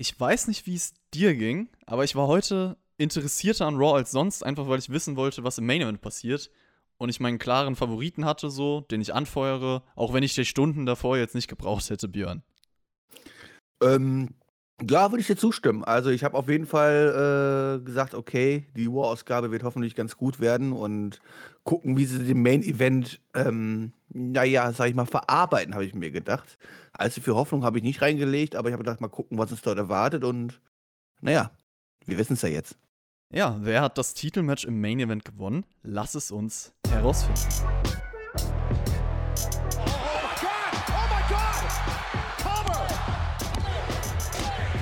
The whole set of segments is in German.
Ich weiß nicht, wie es dir ging, aber ich war heute interessierter an Raw als sonst, einfach weil ich wissen wollte, was im Main Event passiert. Und ich meinen klaren Favoriten hatte, so, den ich anfeuere, auch wenn ich die Stunden davor jetzt nicht gebraucht hätte, Björn. Ähm, ja, würde ich dir zustimmen. Also ich habe auf jeden Fall äh, gesagt, okay, die War-Ausgabe wird hoffentlich ganz gut werden und gucken, wie sie den Main-Event, ähm, naja, sag ich mal, verarbeiten, habe ich mir gedacht. Also für Hoffnung habe ich nicht reingelegt, aber ich habe gedacht, mal gucken, was uns dort erwartet und naja, wir wissen es ja jetzt. Ja, wer hat das Titelmatch im Main-Event gewonnen? Lass es uns herausfinden.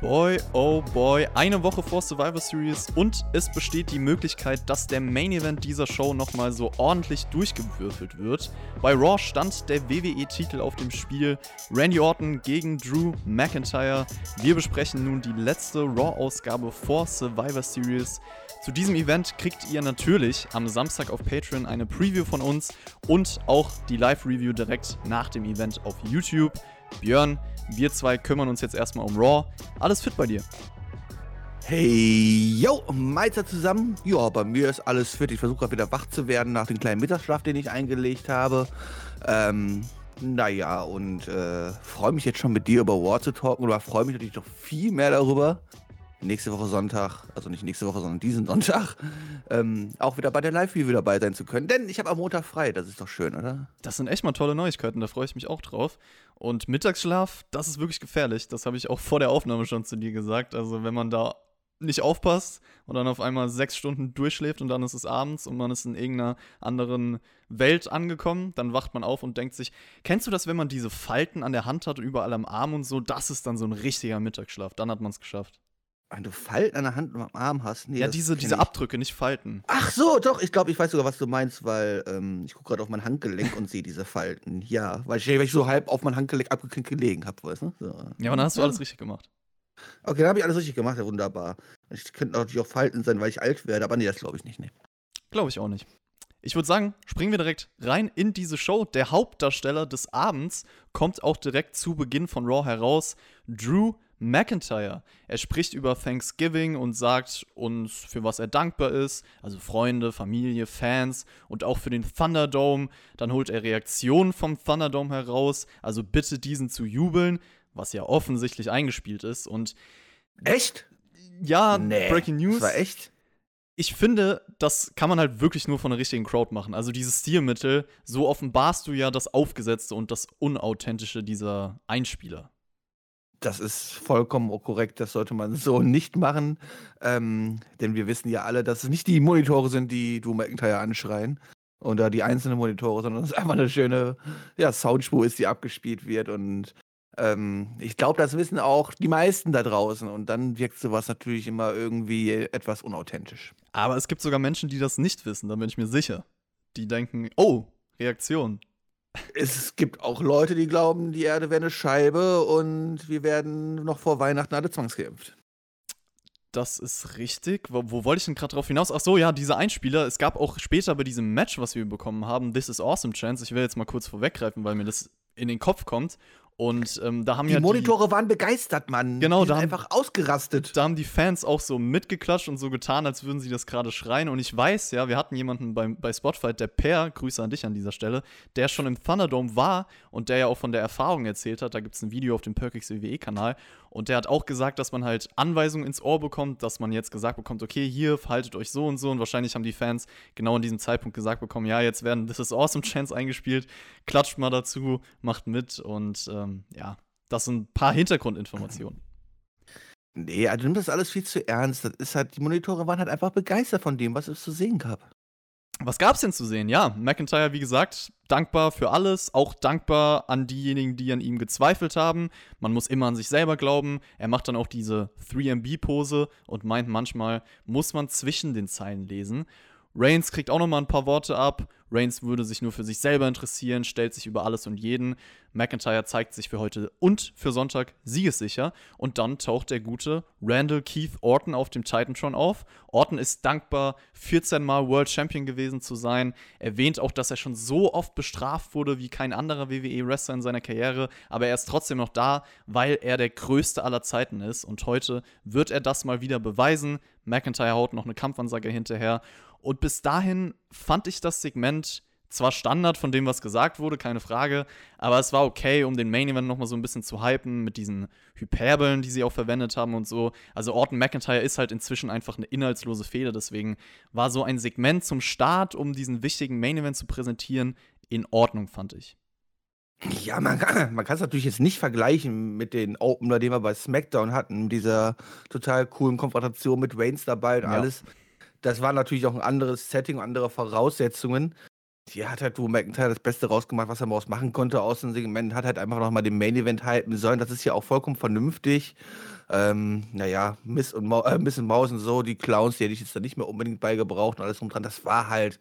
Boy, oh boy, eine Woche vor Survivor Series und es besteht die Möglichkeit, dass der Main Event dieser Show nochmal so ordentlich durchgewürfelt wird. Bei Raw stand der WWE-Titel auf dem Spiel Randy Orton gegen Drew McIntyre. Wir besprechen nun die letzte Raw-Ausgabe vor Survivor Series. Zu diesem Event kriegt ihr natürlich am Samstag auf Patreon eine Preview von uns und auch die Live-Review direkt nach dem Event auf YouTube. Björn, wir zwei kümmern uns jetzt erstmal um Raw. Alles fit bei dir? Hey, yo, Meister zusammen. Ja, bei mir ist alles fit. Ich versuche gerade wieder wach zu werden nach dem kleinen Mittagsschlaf, den ich eingelegt habe. Ähm, naja, und äh, freue mich jetzt schon mit dir über War zu talken oder freue mich natürlich noch viel mehr darüber, nächste Woche Sonntag, also nicht nächste Woche, sondern diesen Sonntag, ähm, auch wieder bei der Live-Review dabei sein zu können. Denn ich habe am Montag frei, das ist doch schön, oder? Das sind echt mal tolle Neuigkeiten, da freue ich mich auch drauf. Und Mittagsschlaf, das ist wirklich gefährlich. Das habe ich auch vor der Aufnahme schon zu dir gesagt. Also wenn man da nicht aufpasst und dann auf einmal sechs Stunden durchschläft und dann ist es abends und man ist in irgendeiner anderen Welt angekommen, dann wacht man auf und denkt sich, kennst du das, wenn man diese Falten an der Hand hat und überall am Arm und so, das ist dann so ein richtiger Mittagsschlaf, dann hat man es geschafft. Wenn du Falten an der Hand und am Arm hast. Nee, ja, diese, diese Abdrücke, nicht Falten. Ach so, doch, ich glaube, ich weiß sogar, was du meinst, weil ähm, ich gucke gerade auf mein Handgelenk und sehe diese Falten. Ja, weil ich, weil ich so halb auf mein Handgelenk abgeknickt gelegen habe, weißt du? So. Ja, aber dann hast du alles richtig gemacht. Okay, dann habe ich alles richtig gemacht, ja, wunderbar. Ich könnte natürlich auch Falten sein, weil ich alt werde, aber nee, das glaube ich nicht, nee. Glaube ich auch nicht. Ich würde sagen, springen wir direkt rein in diese Show. Der Hauptdarsteller des Abends kommt auch direkt zu Beginn von Raw heraus. Drew McIntyre. Er spricht über Thanksgiving und sagt uns, für was er dankbar ist, also Freunde, Familie, Fans und auch für den Thunderdome. Dann holt er Reaktionen vom Thunderdome heraus, also bitte diesen zu jubeln, was ja offensichtlich eingespielt ist. Und echt? Ja, nee, Breaking News. Das war echt? ich finde, das kann man halt wirklich nur von der richtigen Crowd machen. Also dieses Stilmittel, so offenbarst du ja das Aufgesetzte und das Unauthentische dieser Einspieler. Das ist vollkommen korrekt, das sollte man so nicht machen. Ähm, denn wir wissen ja alle, dass es nicht die Monitore sind, die Drew McIntyre anschreien. Oder die einzelnen Monitore, sondern es einfach eine schöne ja, Soundspur ist, die abgespielt wird. Und ähm, ich glaube, das wissen auch die meisten da draußen. Und dann wirkt sowas natürlich immer irgendwie etwas unauthentisch. Aber es gibt sogar Menschen, die das nicht wissen, da bin ich mir sicher. Die denken, oh, Reaktion. Es gibt auch Leute, die glauben, die Erde wäre eine Scheibe und wir werden noch vor Weihnachten alle zwangsgeimpft. Das ist richtig. Wo, wo wollte ich denn gerade drauf hinaus? Ach so, ja, diese Einspieler. Es gab auch später bei diesem Match, was wir bekommen haben, This is Awesome Chance. Ich will jetzt mal kurz vorweggreifen, weil mir das in den Kopf kommt. Und ähm, da haben die ja Monitore die, waren begeistert, Mann. Genau, die da haben, einfach ausgerastet. Da haben die Fans auch so mitgeklatscht und so getan, als würden sie das gerade schreien. Und ich weiß, ja, wir hatten jemanden bei, bei Spotfight, der Per, Grüße an dich an dieser Stelle, der schon im Thunderdome war und der ja auch von der Erfahrung erzählt hat. Da gibt es ein Video auf dem Perkix WWE-Kanal. Und der hat auch gesagt, dass man halt Anweisungen ins Ohr bekommt, dass man jetzt gesagt bekommt, okay, hier verhaltet euch so und so. Und wahrscheinlich haben die Fans genau in diesem Zeitpunkt gesagt bekommen, ja, jetzt werden This is Awesome Chance eingespielt. Klatscht mal dazu, macht mit und ähm, ja, das sind ein paar Hintergrundinformationen. Nee, also nimm das alles viel zu ernst. Das ist halt, die Monitore waren halt einfach begeistert von dem, was es zu sehen gab. Was gab es denn zu sehen? Ja, McIntyre, wie gesagt, dankbar für alles, auch dankbar an diejenigen, die an ihm gezweifelt haben. Man muss immer an sich selber glauben. Er macht dann auch diese 3MB-Pose und meint, manchmal muss man zwischen den Zeilen lesen. Reigns kriegt auch noch mal ein paar Worte ab. Reigns würde sich nur für sich selber interessieren, stellt sich über alles und jeden. McIntyre zeigt sich für heute und für Sonntag siegessicher. Und dann taucht der gute Randall Keith Orton auf dem Titantron auf. Orton ist dankbar, 14 Mal World Champion gewesen zu sein. Erwähnt auch, dass er schon so oft bestraft wurde wie kein anderer WWE-Wrestler in seiner Karriere. Aber er ist trotzdem noch da, weil er der größte aller Zeiten ist. Und heute wird er das mal wieder beweisen. McIntyre haut noch eine Kampfansage hinterher. Und bis dahin fand ich das Segment zwar Standard von dem, was gesagt wurde, keine Frage, aber es war okay, um den Main Event nochmal so ein bisschen zu hypen mit diesen Hyperbeln, die sie auch verwendet haben und so. Also Orton McIntyre ist halt inzwischen einfach eine inhaltslose Fehler, deswegen war so ein Segment zum Start, um diesen wichtigen Main Event zu präsentieren, in Ordnung, fand ich. Ja, man kann man es natürlich jetzt nicht vergleichen mit den Opener, den wir bei SmackDown hatten, dieser total coolen Konfrontation mit Reigns dabei und ja. alles. Das war natürlich auch ein anderes Setting, andere Voraussetzungen. Hier hat halt Drew McIntyre das Beste rausgemacht, was er daraus machen konnte aus dem Segment, hat halt einfach nochmal den Main Event halten sollen. Das ist ja auch vollkommen vernünftig. Ähm, naja, Miss und, Mau äh, Miss und Maus und so, die Clowns, die hätte ich jetzt da nicht mehr unbedingt beigebraucht und alles drum dran. Das war halt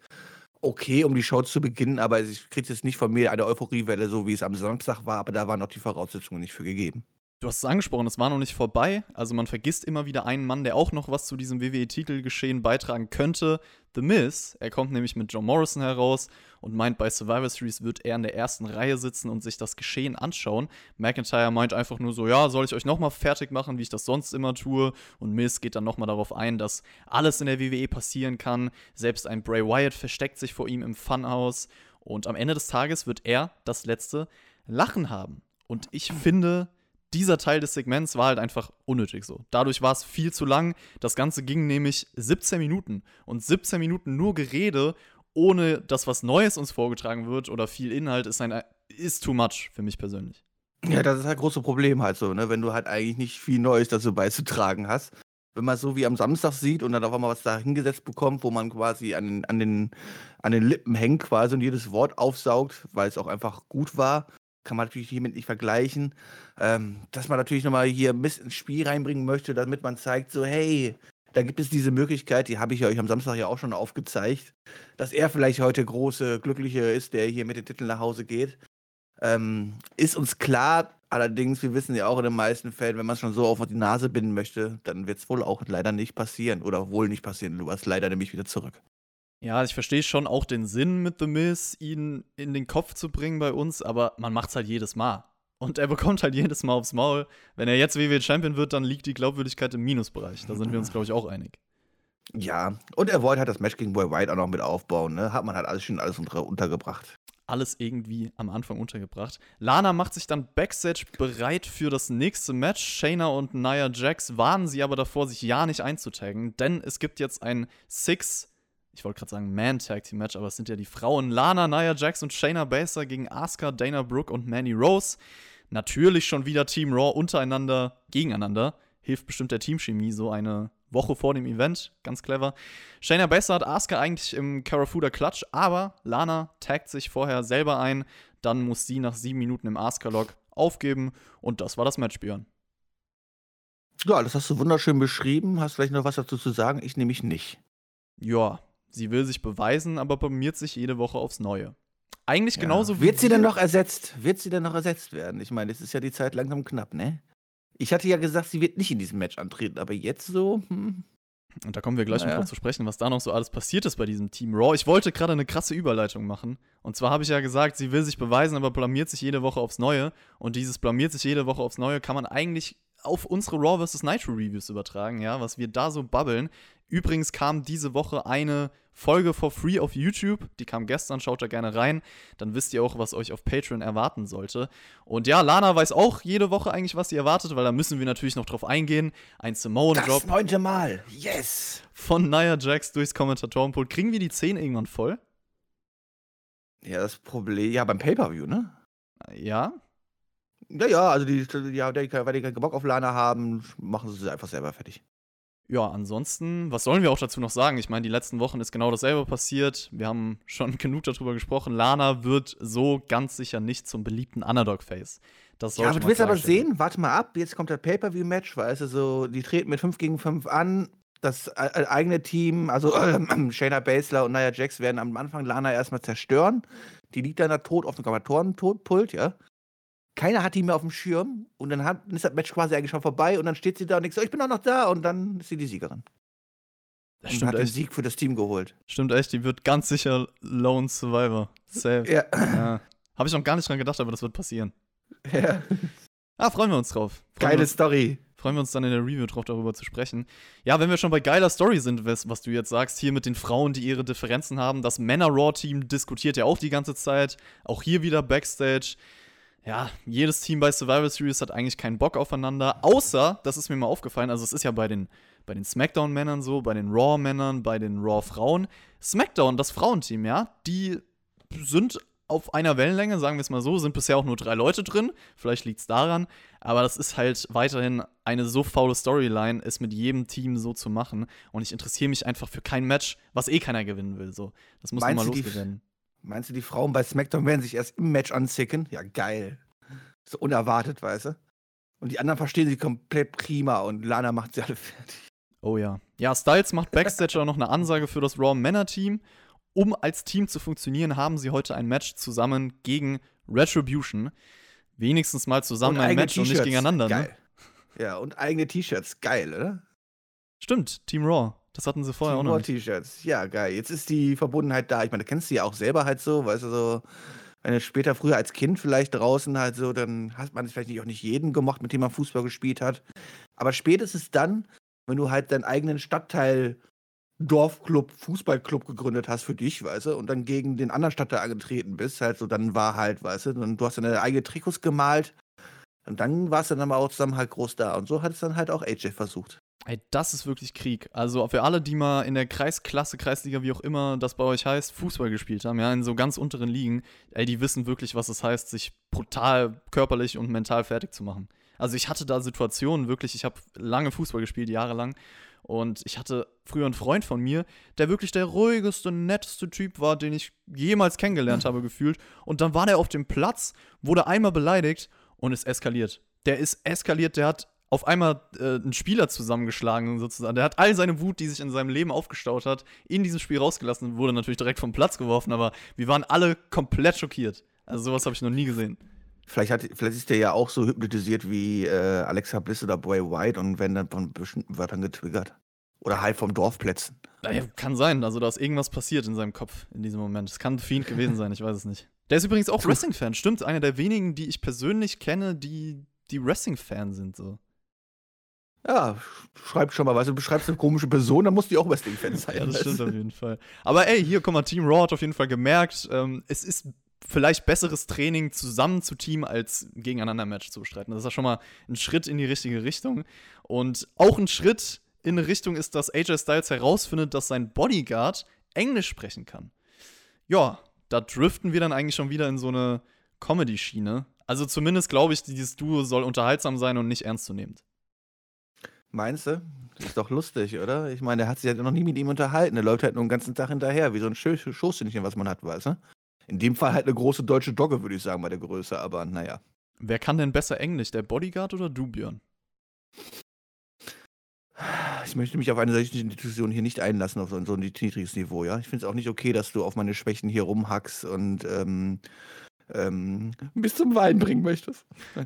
okay, um die Show zu beginnen, aber ich kriege jetzt nicht von mir eine Euphoriewelle, so wie es am Samstag war, aber da waren auch die Voraussetzungen nicht für gegeben. Du hast es angesprochen, es war noch nicht vorbei. Also man vergisst immer wieder einen Mann, der auch noch was zu diesem WWE-Titelgeschehen beitragen könnte. The Miz. Er kommt nämlich mit John Morrison heraus und meint, bei Survivor Series wird er in der ersten Reihe sitzen und sich das Geschehen anschauen. McIntyre meint einfach nur so, ja, soll ich euch nochmal fertig machen, wie ich das sonst immer tue? Und Miz geht dann nochmal darauf ein, dass alles in der WWE passieren kann. Selbst ein Bray Wyatt versteckt sich vor ihm im Funhouse. Und am Ende des Tages wird er das letzte Lachen haben. Und ich finde, dieser Teil des Segments war halt einfach unnötig so. Dadurch war es viel zu lang. Das Ganze ging nämlich 17 Minuten. Und 17 Minuten nur Gerede, ohne dass was Neues uns vorgetragen wird oder viel Inhalt, ist, ein, ist too much für mich persönlich. Ja, das ist halt große Problem halt so, ne? Wenn du halt eigentlich nicht viel Neues dazu beizutragen hast. Wenn man so wie am Samstag sieht und dann auf einmal was da hingesetzt bekommt, wo man quasi an, an, den, an den Lippen hängt quasi und jedes Wort aufsaugt, weil es auch einfach gut war, kann man natürlich hiermit nicht vergleichen. Ähm, dass man natürlich nochmal hier ein bisschen ins Spiel reinbringen möchte, damit man zeigt, so, hey, da gibt es diese Möglichkeit, die habe ich euch am Samstag ja auch schon aufgezeigt, dass er vielleicht heute große, glückliche ist, der hier mit den Titeln nach Hause geht. Ähm, ist uns klar, allerdings, wir wissen ja auch in den meisten Fällen, wenn man es schon so auf die Nase binden möchte, dann wird es wohl auch leider nicht passieren oder wohl nicht passieren. Du warst leider nämlich wieder zurück. Ja, ich verstehe schon auch den Sinn mit The Miz, ihn in den Kopf zu bringen bei uns, aber man macht es halt jedes Mal. Und er bekommt halt jedes Mal aufs Maul. Wenn er jetzt WWE Champion wird, dann liegt die Glaubwürdigkeit im Minusbereich. Da sind wir uns, glaube ich, auch einig. Ja, und er wollte halt das Match gegen Boy White auch noch mit aufbauen, ne? Hat man halt alles schon alles unter, untergebracht. Alles irgendwie am Anfang untergebracht. Lana macht sich dann Backstage bereit für das nächste Match. Shayna und Nia Jax warnen sie aber davor, sich ja nicht einzutaggen, denn es gibt jetzt ein Six ich wollte gerade sagen Man-Tag-Team-Match, aber es sind ja die Frauen Lana, Nia Jax und Shayna Baszler gegen Asuka, Dana Brooke und Manny Rose. Natürlich schon wieder Team Raw untereinander gegeneinander. Hilft bestimmt der Teamchemie so eine Woche vor dem Event. Ganz clever. Shayna Baszler hat Asuka eigentlich im Karafuda Clutch, aber Lana taggt sich vorher selber ein. Dann muss sie nach sieben Minuten im Asuka-Log aufgeben. Und das war das Match, Björn. Ja, das hast du wunderschön beschrieben. Hast vielleicht noch was dazu zu sagen? Ich nämlich nicht. Ja, Sie will sich beweisen, aber blamiert sich jede Woche aufs Neue. Eigentlich ja. genauso wie. Wird sie denn noch ersetzt? Wird sie denn noch ersetzt werden? Ich meine, es ist ja die Zeit langsam knapp, ne? Ich hatte ja gesagt, sie wird nicht in diesem Match antreten, aber jetzt so, hm. Und da kommen wir gleich naja. noch drauf zu sprechen, was da noch so alles passiert ist bei diesem Team Raw. Ich wollte gerade eine krasse Überleitung machen. Und zwar habe ich ja gesagt, sie will sich beweisen, aber blamiert sich jede Woche aufs Neue. Und dieses blamiert sich jede Woche aufs Neue kann man eigentlich auf unsere Raw vs. Nitro Reviews übertragen, ja, was wir da so babbeln. Übrigens kam diese Woche eine Folge for free auf YouTube. Die kam gestern, schaut da gerne rein. Dann wisst ihr auch, was euch auf Patreon erwarten sollte. Und ja, Lana weiß auch jede Woche eigentlich, was sie erwartet, weil da müssen wir natürlich noch drauf eingehen. Ein Samoan-Drop. Das neunte Mal. Yes. Von Nia Jax durchs Kommentatorenpult. Kriegen wir die 10 irgendwann voll? Ja, das Problem, ja, beim Pay-Per-View, ne? Ja. Ja, ja, also die, ja, weil die keinen Bock auf Lana haben, machen sie sie einfach selber fertig ja, ansonsten, was sollen wir auch dazu noch sagen? Ich meine, die letzten Wochen ist genau dasselbe passiert. Wir haben schon genug darüber gesprochen. Lana wird so ganz sicher nicht zum beliebten Underdog-Face. Das ja, aber du willst aber sehen, warte mal ab, jetzt kommt der Pay-Per-View-Match, weißt du, so, die treten mit 5 gegen 5 an. das äh, eigene Team, also äh, Shayna Baszler und Nia Jax werden am Anfang Lana erstmal zerstören. Die liegt dann da tot auf dem Kommentatorenpult, ja. Keiner hat die mehr auf dem Schirm und dann, hat, ist das Match quasi eigentlich schon vorbei und dann steht sie da und denkt so, ich bin auch noch da und dann ist sie die Siegerin. Das und stimmt hat den echt. Sieg für das Team geholt. Stimmt echt, die wird ganz sicher Lone Survivor. Safe. Ja. Ja. Habe ich noch gar nicht dran gedacht, aber das wird passieren. ja. Ah, freuen wir uns drauf. Freuen Geile uns, Story. freuen wir uns dann in der Review drauf, darüber zu sprechen. Ja, wenn wir schon bei geiler Story sind, was, was du jetzt sagst, hier mit den Frauen, die ihre Differenzen haben, das Männer-Raw-Team diskutiert ja auch die ganze Zeit. Auch hier wieder Backstage. Ja, jedes Team bei Survivor Series hat eigentlich keinen Bock aufeinander, außer, das ist mir mal aufgefallen, also es ist ja bei den, bei den SmackDown-Männern so, bei den Raw-Männern, bei den Raw-Frauen. SmackDown, das Frauenteam, ja, die sind auf einer Wellenlänge, sagen wir es mal so, sind bisher auch nur drei Leute drin. Vielleicht liegt es daran. Aber das ist halt weiterhin eine so faule Storyline, es mit jedem Team so zu machen. Und ich interessiere mich einfach für kein Match, was eh keiner gewinnen will. So. Das muss Meinst mal losgewerden. Meinst du, die Frauen bei SmackDown werden sich erst im Match anzicken? Ja, geil. So unerwartet, weißt du? Und die anderen verstehen sie komplett prima und Lana macht sie alle fertig. Oh ja. Ja, Styles macht Backstage auch noch eine Ansage für das Raw Männer-Team. Um als Team zu funktionieren, haben sie heute ein Match zusammen gegen Retribution. Wenigstens mal zusammen Und ein Match und nicht gegeneinander, ne? Geil. Ja, und eigene T-Shirts. Geil, oder? Stimmt, Team Raw. Das hatten sie vorher auch noch. T-Shirts. Ja, geil. Jetzt ist die Verbundenheit da. Ich meine, du kennst sie ja auch selber halt so, weißt du, so. Wenn du später früher als Kind vielleicht draußen halt so, dann hat man vielleicht nicht, auch nicht jeden gemocht, mit dem man Fußball gespielt hat. Aber spätestens dann, wenn du halt deinen eigenen Stadtteil Dorfclub, Fußballclub gegründet hast für dich, weißt du, und dann gegen den anderen Stadtteil angetreten bist, halt so, dann war halt, weißt du, und du hast deine eigenen Trikots gemalt und dann warst du dann aber auch zusammen halt groß da. Und so hat es dann halt auch AJ versucht. Ey, das ist wirklich Krieg. Also für alle, die mal in der Kreisklasse, Kreisliga, wie auch immer das bei euch heißt, Fußball gespielt haben, ja, in so ganz unteren Ligen, ey, die wissen wirklich, was es heißt, sich brutal körperlich und mental fertig zu machen. Also ich hatte da Situationen, wirklich, ich habe lange Fußball gespielt, jahrelang. Und ich hatte früher einen Freund von mir, der wirklich der ruhigste, netteste Typ war, den ich jemals kennengelernt habe, gefühlt. Und dann war der auf dem Platz, wurde einmal beleidigt und ist eskaliert. Der ist eskaliert, der hat auf einmal äh, einen Spieler zusammengeschlagen, sozusagen. Der hat all seine Wut, die sich in seinem Leben aufgestaut hat, in diesem Spiel rausgelassen und wurde natürlich direkt vom Platz geworfen, aber wir waren alle komplett schockiert. Also sowas habe ich noch nie gesehen. Vielleicht, hat, vielleicht ist der ja auch so hypnotisiert wie äh, Alexa Bliss oder Bray White und werden dann von bestimmten Wörtern getriggert. Oder halt vom Dorfplätzen. Naja, kann sein, also da ist irgendwas passiert in seinem Kopf in diesem Moment. Es kann Fiend gewesen sein, ich weiß es nicht. Der ist übrigens auch Wrestling-Fan, stimmt. Einer der wenigen, die ich persönlich kenne, die, die Wrestling-Fan sind. So. Ja, schreib schon mal, weißt du, beschreibst eine komische Person, dann muss die auch Wrestling-Fan sein. Ja, das stimmt auf jeden Fall. Aber ey, hier, guck mal, Team Raw hat auf jeden Fall gemerkt, ähm, es ist vielleicht besseres Training zusammen zu Team als gegeneinander ein Match zu bestreiten. Das ist ja schon mal ein Schritt in die richtige Richtung. Und auch ein Schritt in eine Richtung ist, dass AJ Styles herausfindet, dass sein Bodyguard Englisch sprechen kann. Ja, da driften wir dann eigentlich schon wieder in so eine Comedy-Schiene. Also zumindest glaube ich, dieses Duo soll unterhaltsam sein und nicht ernstzunehmend. Meinst du? Ist doch lustig, oder? Ich meine, der hat sich halt noch nie mit ihm unterhalten. Der läuft halt nur den ganzen Tag hinterher, wie so ein Schö- Schoßhündchen, was man hat, weißt du? In dem Fall halt eine große deutsche Dogge, würde ich sagen, bei der Größe, aber naja. Wer kann denn besser Englisch, der Bodyguard oder du, Björn? Ich möchte mich auf eine solche Diskussion hier nicht einlassen, auf so, so ein niedriges Niveau, ja. Ich finde es auch nicht okay, dass du auf meine Schwächen hier rumhackst und ähm, ähm, bis zum Wein bringen möchtest.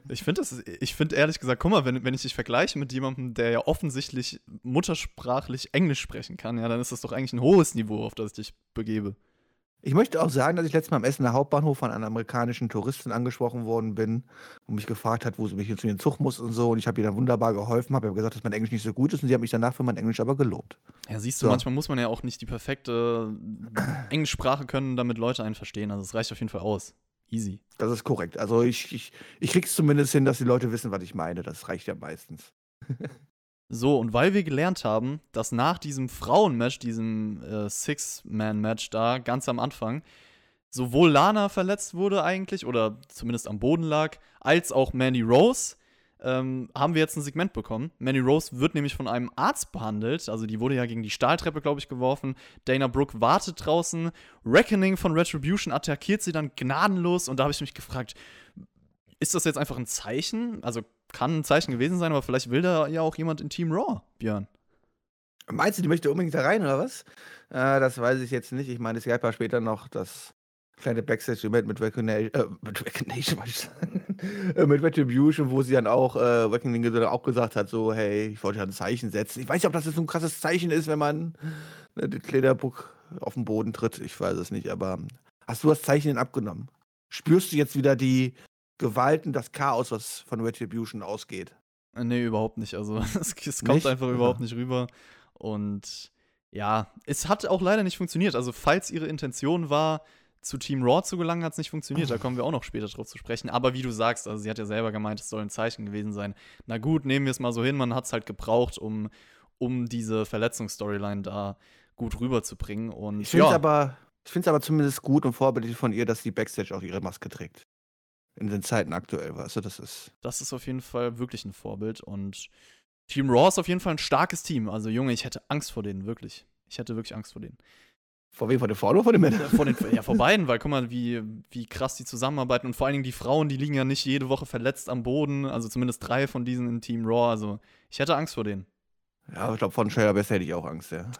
Ich finde das, ich finde ehrlich gesagt, guck mal, wenn, wenn ich dich vergleiche mit jemandem, der ja offensichtlich muttersprachlich Englisch sprechen kann, ja, dann ist das doch eigentlich ein hohes Niveau, auf das ich dich begebe. Ich möchte auch sagen, dass ich letztes Mal am Essener Hauptbahnhof von einer amerikanischen Touristin angesprochen worden bin und mich gefragt hat, wo sie mich jetzt in den Zug muss und so. Und ich habe ihr dann wunderbar geholfen, habe ihr gesagt, dass mein Englisch nicht so gut ist und sie hat mich danach für mein Englisch aber gelobt. Ja, siehst du, So. manchmal muss man ja auch nicht die perfekte Englischsprache können, damit Leute einen verstehen. Also es reicht auf jeden Fall aus. Easy. Das ist korrekt. Also ich, ich, ich krieg's zumindest hin, dass die Leute wissen, was ich meine. Das reicht ja meistens. So, und weil wir gelernt haben, dass nach diesem Frauenmatch, diesem äh, Six-Man-Match da, ganz am Anfang, sowohl Lana verletzt wurde eigentlich, oder zumindest am Boden lag, als auch Mandy Rose, ähm, haben wir jetzt ein Segment bekommen. Mandy Rose wird nämlich von einem Arzt behandelt, also die wurde ja gegen die Stahltreppe, glaube ich, geworfen. Dana Brooke wartet draußen. Reckoning von Retribution attackiert sie dann gnadenlos und da habe ich mich gefragt, ist das jetzt einfach ein Zeichen? Also kann ein Zeichen gewesen sein, aber vielleicht will da ja auch jemand in Team Raw, Björn. Meinst du, die möchte unbedingt da rein, oder was? Äh, das weiß ich jetzt nicht. Ich meine, es gab ja später noch das kleine Backstage-Event mit Recognition, äh, mit Recognition, was ich sagen, mit Retribution, wo sie dann auch, äh, Reckoning dann auch gesagt hat, so, hey, ich wollte ja ein Zeichen setzen. Ich weiß nicht, ob das jetzt so ein krasses Zeichen ist, wenn man äh, den Klederbuck auf den Boden tritt. Ich weiß es nicht, aber hast du das Zeichen denn abgenommen? Spürst du jetzt wieder die Gewalten, das Chaos, was von Retribution ausgeht? Äh, Nee, überhaupt nicht. Also es, es kommt Nicht? einfach überhaupt nicht rüber. Und ja, es hat auch leider nicht funktioniert. Also falls ihre Intention war, zu Team Raw zu gelangen, hat es nicht funktioniert. Da kommen wir auch noch später drauf zu sprechen. Aber wie du sagst, also sie hat ja selber gemeint, es soll ein Zeichen gewesen sein. Na gut, nehmen wir es mal so hin. Man hat es halt gebraucht, um, um diese Verletzungsstoryline da gut rüberzubringen. Und Ich finde es ja, aber, ich aber zumindest gut und vorbildlich von ihr, dass die Backstage auch ihre Maske trägt. In den Zeiten aktuell, weißt du, das ist. das ist auf jeden Fall wirklich ein Vorbild. Und Team Raw ist auf jeden Fall ein starkes Team. Also Junge, ich hätte Angst vor denen, wirklich. Ich hätte wirklich Angst vor denen. Vor wem? Vor den Frauen oder vor den Männern? Vor den, ja, vor beiden, weil guck mal, wie, wie krass die zusammenarbeiten und vor allen Dingen die Frauen, die liegen ja nicht jede Woche verletzt am Boden, also zumindest drei von diesen in Team Raw, also ich hätte Angst vor denen. Ja, ich glaube, von Shayla Best hätte ich auch Angst, ja.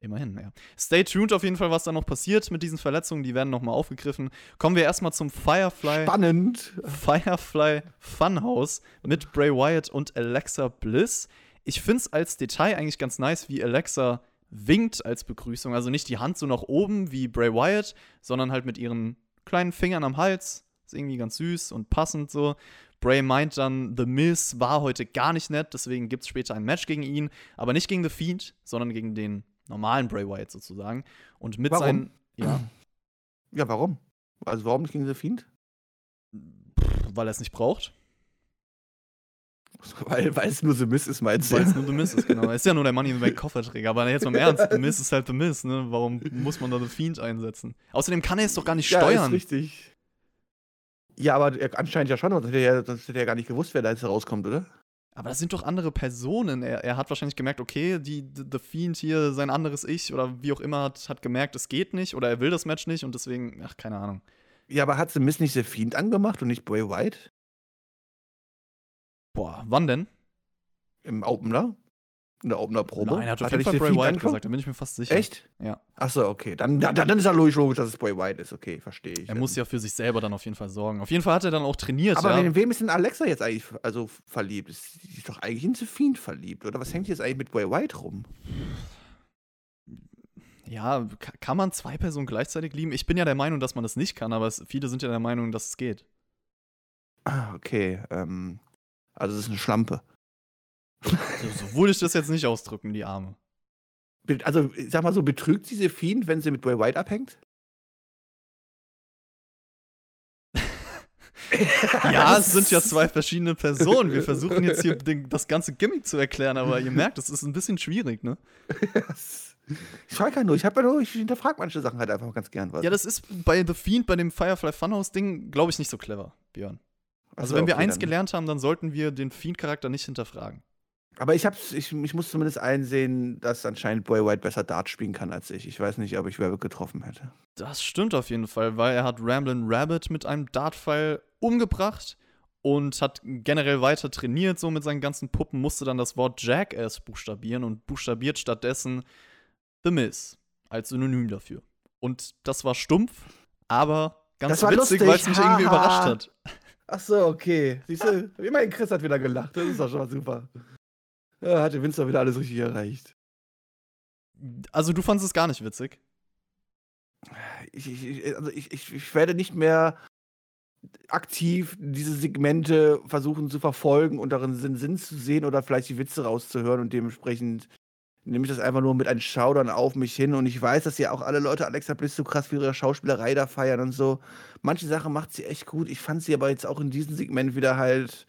Immerhin, ja. Stay tuned auf jeden Fall, was da noch passiert mit diesen Verletzungen, die werden nochmal aufgegriffen. Kommen wir erstmal zum Firefly, Spannend. Firefly Funhouse mit Bray Wyatt und Alexa Bliss. Ich finde es als Detail eigentlich ganz nice, wie Alexa winkt als Begrüßung. Also nicht die Hand so nach oben wie Bray Wyatt, sondern halt mit ihren kleinen Fingern am Hals. Ist irgendwie ganz süß und passend so. Bray meint dann, The Miz war heute gar nicht nett, deswegen gibt es später ein Match gegen ihn, aber nicht gegen The Fiend, sondern gegen den normalen Bray Wyatt sozusagen. Und mit Warum? seinen. Ja, Ja, warum? Also, warum nicht gegen The Fiend? weil er es nicht braucht. Weil, weil es nur The Miss ist, meinst du? Weil es nur The Miz ist, genau. Er ist ja nur der Money in the Bank Kofferträger. Aber jetzt mal im Ernst, The Miz ist halt The Miz, ne? Warum muss man da The Fiend einsetzen? Außerdem kann er es doch gar nicht Ja, steuern. ist richtig. Ja, aber er, anscheinend ja schon, sonst hätte er, sonst hätte er gar nicht gewusst, wer da jetzt rauskommt, oder? aber das sind doch andere Personen. Er, er hat wahrscheinlich gemerkt, okay, die, die, The Fiend hier, sein anderes Ich oder wie auch immer, hat, hat gemerkt, es geht nicht oder er will das Match nicht und deswegen, ach, keine Ahnung. Ja, aber hat The Miss nicht The Fiend angemacht und nicht Bray White? Boah, wann denn? Im Opener? In der Opener-Probe? Nein, er hat auf er jeden Fall Bray angemacht? gesagt, da bin ich mir fast sicher. Echt? Ja. Achso, okay. Dann, dann, dann ist ja logisch, logisch, dass es Bray White ist. Okay, verstehe ich. Er muss ja für sich selber dann auf jeden Fall sorgen. Auf jeden Fall hat er dann auch trainiert, Aber ja. in wem ist denn Alexa jetzt eigentlich also verliebt? Ist, die ist doch eigentlich in The Fiend verliebt, oder? Was hängt jetzt eigentlich mit Bray White rum? Ja, ka- kann man zwei Personen gleichzeitig lieben? Ich bin ja der Meinung, dass man das nicht kann, aber es, viele sind ja der Meinung, dass es geht. Ah, okay. Ähm, also, es ist eine Schlampe. So, würde ich das jetzt nicht ausdrücken, die Arme. Also, ich sag mal so, betrügt diese Fiend, wenn sie mit Bray White abhängt? Ja, es sind ja zwei verschiedene Personen. Wir versuchen jetzt hier den, das ganze Gimmick zu erklären, aber ihr merkt, es ist ein bisschen schwierig, ne? Ich frage ja nur, ich habe ja nur, ich hinterfrage manche Sachen halt einfach ganz gern was. Ja, das ist bei The Fiend, bei dem Firefly Funhouse-Ding, glaube ich, nicht so clever, Björn. Also, Achso, wenn wir okay, eins dann- gelernt haben, dann sollten wir den Fiend-Charakter nicht hinterfragen. Aber ich, hab's, ich, ich muss zumindest einsehen, dass anscheinend Bray White besser Dart spielen kann als ich. Ich weiß nicht, ob ich wer getroffen hätte. Das stimmt auf jeden Fall, weil er hat Ramblin' Rabbit mit einem Dartpfeil umgebracht und hat generell weiter trainiert, so mit seinen ganzen Puppen, musste dann das Wort Jackass buchstabieren und buchstabiert stattdessen The Miz als Synonym dafür. Und das war stumpf, aber ganz Das war witzig, weil es mich irgendwie überrascht hat. Ach so, okay. Siehst du, immerhin Chris hat wieder gelacht. Das ist doch schon mal super. Ja, hat der Winzer wieder alles richtig erreicht. Also du fandest es gar nicht witzig. Ich, ich, also ich, ich, ich werde nicht mehr aktiv diese Segmente versuchen zu verfolgen und darin Sinn, Sinn zu sehen oder vielleicht die Witze rauszuhören und dementsprechend nehme ich das einfach nur mit einem Schaudern auf mich hin und ich weiß, dass ja auch alle Leute Alexa Bliss so krass für ihre Schauspielerei da feiern und so. Manche Sachen macht sie echt gut. Ich fand sie aber jetzt auch in diesem Segment wieder halt.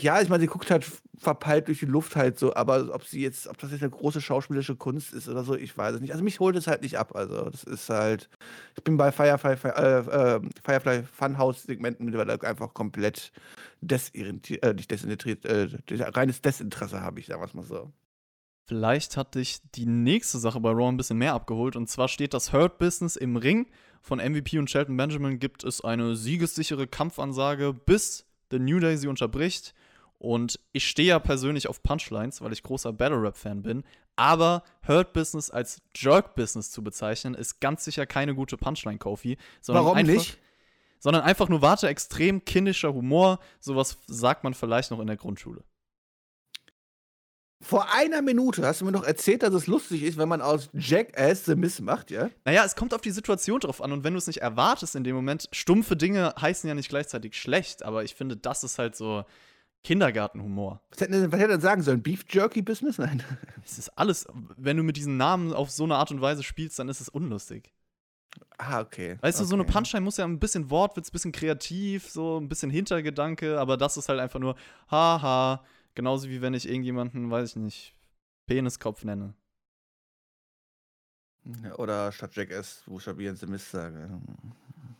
Ja, ich meine, sie guckt halt verpeilt durch die Luft halt so, aber ob sie jetzt, ob das jetzt eine große schauspielerische Kunst ist oder so, ich weiß es nicht. Also mich holt es halt nicht ab. Also das ist halt, ich bin bei Firefly, äh, äh, Firefly Funhouse Segmenten mittlerweile einfach komplett desorientiert, äh, nicht desinteressiert, äh, reines Desinteresse habe ich, sagen wir es mal so. Vielleicht hat dich die nächste Sache bei Raw ein bisschen mehr abgeholt. Und zwar steht das Hurt Business im Ring. Von MVP und Shelton Benjamin gibt es eine siegessichere Kampfansage, bis The New Day sie unterbricht. Und ich stehe ja persönlich auf Punchlines, weil ich großer Battle Rap-Fan bin. Aber Hurt Business als Jerk Business zu bezeichnen, ist ganz sicher keine gute Punchline, Kofi. Warum einfach, nicht? Sondern einfach nur, warte, extrem kindischer Humor. Sowas sagt man vielleicht noch in der Grundschule. Vor einer Minute hast du mir noch erzählt, dass es lustig ist, wenn man aus Jackass The Miss macht, ja? Naja, es kommt auf die Situation drauf an und wenn du es nicht erwartest in dem Moment, stumpfe Dinge heißen ja nicht gleichzeitig schlecht, aber ich finde, das ist halt so Kindergartenhumor. Was hätte, er sagen sollen? Beef Jerky Business? Nein. Es ist alles, wenn du mit diesen Namen auf so eine Art und Weise spielst, dann ist es unlustig. Ah, okay. Weißt okay. du, so eine Punchline muss ja ein bisschen Wortwitz, ein bisschen kreativ, so ein bisschen Hintergedanke, aber das ist halt einfach nur, haha, genauso wie wenn ich irgendjemanden, weiß ich nicht, Peniskopf nenne. Oder statt Jackass buchstabieren The Mist sage.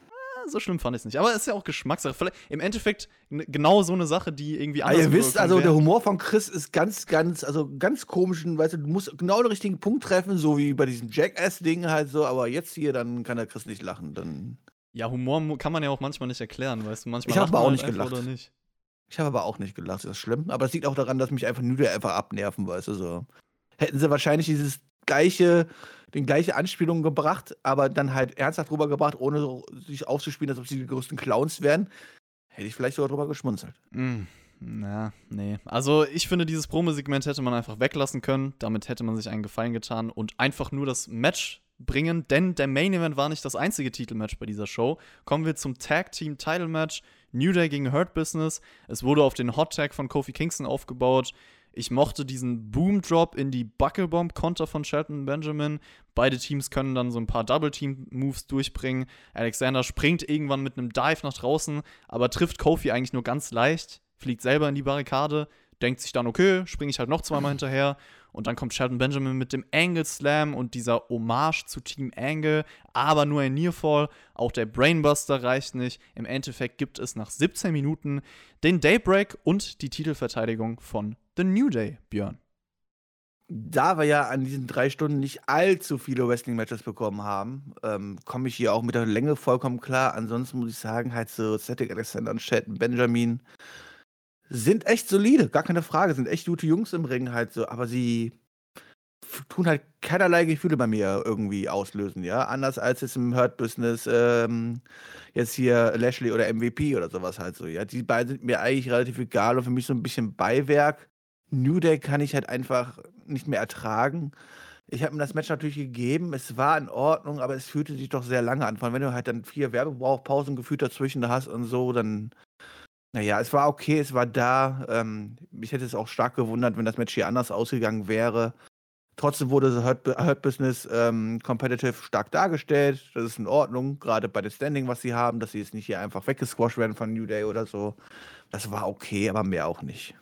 Ah, so schlimm fand ich es nicht. Aber es ist ja auch Geschmackssache. Vielleicht, Im Endeffekt genau so eine Sache, die irgendwie Ah, anders ihr wisst, also der Humor von Chris ist ganz, ganz, also ganz komisch. Weißt du, du musst genau den richtigen Punkt treffen, so wie bei diesem Jackass-Ding halt so, aber jetzt hier, dann kann der Chris nicht lachen. Dann. Ja, Humor kann man ja auch manchmal nicht erklären, weißt du? Manchmal Ich hab lacht aber auch man nicht gelacht. Oder nicht. Ich habe aber auch nicht gelacht, das ist schlimm. Aber das liegt auch daran, dass mich einfach nur einfach abnerven, weißt du, so. Hätten sie wahrscheinlich dieses gleiche, den gleiche Anspielung gebracht, aber dann halt ernsthaft rübergebracht, ohne so sich aufzuspielen, als ob sie die größten Clowns wären, hätte ich vielleicht sogar drüber geschmunzelt. Mm, na, nee. Also, ich finde, dieses Promo-Segment hätte man einfach weglassen können. Damit hätte man sich einen Gefallen getan und einfach nur das Match bringen, denn der Main Event war nicht das einzige Titelmatch bei dieser Show. Kommen wir zum Tag Team Title Match. New Day gegen Hurt Business. Es wurde auf den Hot Tag von Kofi Kingston aufgebaut. Ich mochte diesen Boom Drop in die Buckelbomb Konter von Shelton Benjamin. Beide Teams können dann so ein paar Double Team Moves durchbringen. Alexander springt irgendwann mit einem Dive nach draußen, aber trifft Kofi eigentlich nur ganz leicht, fliegt selber in die Barrikade, denkt sich dann, okay, springe ich halt noch zweimal hinterher. Und dann kommt Shelton Benjamin mit dem Angle Slam und dieser Hommage zu Team Angle, aber nur ein Nearfall. Auch der Brainbuster reicht nicht. Im Endeffekt gibt es nach 17 Minuten den Daybreak und die Titelverteidigung von The New Day, Björn. Da wir ja an diesen drei Stunden nicht allzu viele Wrestling-Matches bekommen haben, ähm, komme ich hier auch mit der Länge vollkommen klar. Ansonsten muss ich sagen, halt so Cedric Alexander und Shelton Benjamin sind echt solide, gar keine Frage, sind echt gute Jungs im Ring halt so, aber sie tun halt keinerlei Gefühle bei mir irgendwie auslösen, ja. Anders als es im Hurt-Business ähm, jetzt hier Lashley oder MVP oder sowas halt so, ja. Die beiden sind mir eigentlich relativ egal und für mich so ein bisschen Beiwerk. New Day kann ich halt einfach nicht mehr ertragen. Ich habe mir das Match natürlich gegeben. Es war in Ordnung, aber es fühlte sich doch sehr lange an. Vor allem, wenn du halt dann vier Werbepausen gefühlt dazwischen hast und so, dann. Naja, es war okay, es war da. Ähm, mich hätte es auch stark gewundert, wenn das Match hier anders ausgegangen wäre. Trotzdem wurde Hurt, Hurt Business ähm, competitive stark dargestellt. Das ist in Ordnung, gerade bei dem Standing, was sie haben, dass sie jetzt nicht hier einfach weggesquasht werden von New Day oder so. Das war okay, aber mehr auch nicht.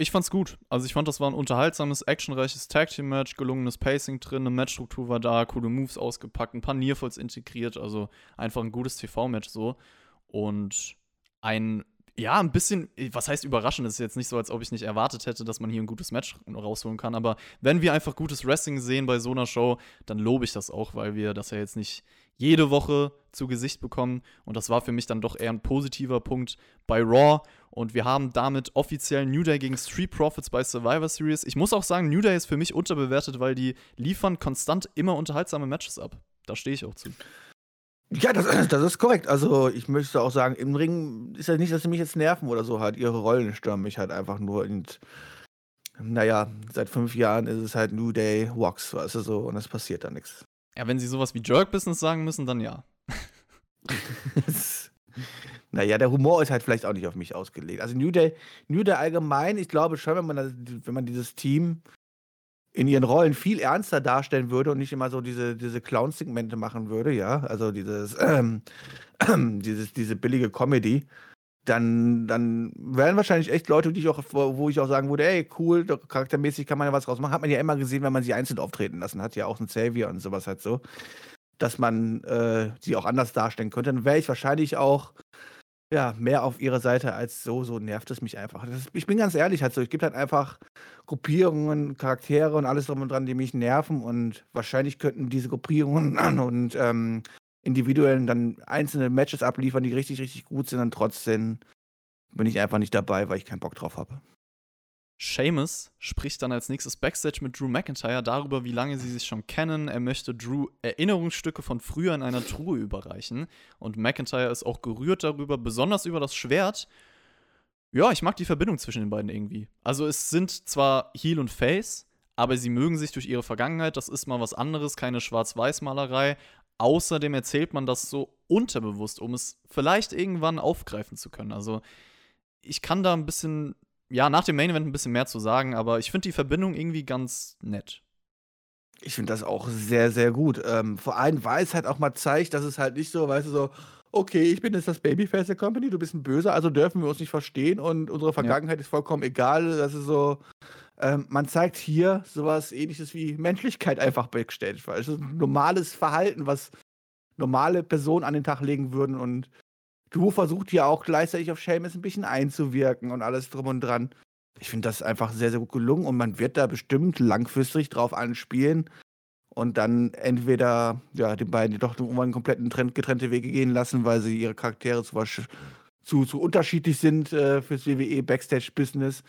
Ich fand's gut. Also ich fand, das war ein unterhaltsames, actionreiches Tag Team Match, gelungenes Pacing drin, eine Matchstruktur war da, coole Moves ausgepackt, ein paar Nearfalls integriert, also einfach ein gutes TV-Match so. Und ein, ja, ein bisschen, was heißt überraschend, es ist jetzt nicht so, als ob ich nicht erwartet hätte, dass man hier ein gutes Match rausholen kann, aber wenn wir einfach gutes Wrestling sehen bei so einer Show, dann lobe ich das auch, weil wir das ja jetzt nicht jede Woche zu Gesicht bekommen. Und das war für mich dann doch eher ein positiver Punkt bei Raw. Und wir haben damit offiziell New Day gegen Street Profits bei Survivor Series. Ich muss auch sagen, New Day ist für mich unterbewertet, weil die liefern konstant immer unterhaltsame Matches ab. Da stehe ich auch zu. Ja, das, das ist korrekt. Also, ich möchte auch sagen, im Ring ist ja nicht, dass sie mich jetzt nerven oder so halt. Ihre Rollen stören mich halt einfach nur. Und naja, seit fünf Jahren ist es halt New Day Walks, weißt du so, und es passiert da nichts. Ja, wenn sie sowas wie Jerk Business sagen müssen, dann ja. naja, der Humor ist halt vielleicht auch nicht auf mich ausgelegt. Also New Day, New Day allgemein, ich glaube schon, wenn man, das, wenn man dieses Team in ihren Rollen viel ernster darstellen würde und nicht immer so diese, diese Clown-Segmente machen würde, ja, also dieses, ähm, dieses, diese billige Comedy, dann, dann wären wahrscheinlich echt Leute, die ich auch, wo ich auch sagen würde, ey, cool, charaktermäßig kann man ja was rausmachen. Hat man ja immer gesehen, wenn man sie einzeln auftreten lassen hat, ja auch ein Xavier und sowas halt so, dass man äh, sie auch anders darstellen könnte. Dann wäre ich wahrscheinlich auch ja, mehr auf ihrer Seite als so, so nervt es mich einfach. Das, ich bin ganz ehrlich, halt so, es gibt halt einfach Gruppierungen, Charaktere und alles drum und dran, die mich nerven und wahrscheinlich könnten diese Gruppierungen und ähm, Individuellen dann einzelne Matches abliefern, die richtig, richtig gut sind und trotzdem bin ich einfach nicht dabei, weil ich keinen Bock drauf habe. Seamus spricht dann als nächstes Backstage mit Drew McIntyre darüber, wie lange sie sich schon kennen. Er möchte Drew Erinnerungsstücke von früher in einer Truhe überreichen. Und McIntyre ist auch gerührt darüber, besonders über das Schwert. Ja, ich mag die Verbindung zwischen den beiden irgendwie. Also es sind zwar Heel und Face, aber sie mögen sich durch ihre Vergangenheit. Das ist mal was anderes, keine Schwarz-Weiß-Malerei. Außerdem erzählt man das so unterbewusst, um es vielleicht irgendwann aufgreifen zu können. Also ich kann da ein bisschen ja, nach dem Main Event ein bisschen mehr zu sagen, aber ich finde die Verbindung irgendwie ganz nett. Ich finde das auch sehr, sehr gut. Ähm, vor allem, weil es halt auch mal zeigt, dass es halt nicht so, weißt du, so, okay, ich bin jetzt das Babyface der Company, du bist ein Böser, also dürfen wir uns nicht verstehen und unsere Vergangenheit ja. ist vollkommen egal. Das ist so, ähm, man zeigt hier sowas ähnliches wie Menschlichkeit einfach backstage, weil es ist ein normales Verhalten, was normale Personen an den Tag legen würden und du versuchst ja auch gleichzeitig auf Seamus ein bisschen einzuwirken und alles drum und dran. Ich finde das einfach sehr, sehr gut gelungen und man wird da bestimmt langfristig drauf anspielen und dann entweder ja, den beiden doch irgendwann kompletten Trend, getrennte Wege gehen lassen, weil sie ihre Charaktere zu, zu, zu unterschiedlich sind äh, fürs WWE Backstage-Business.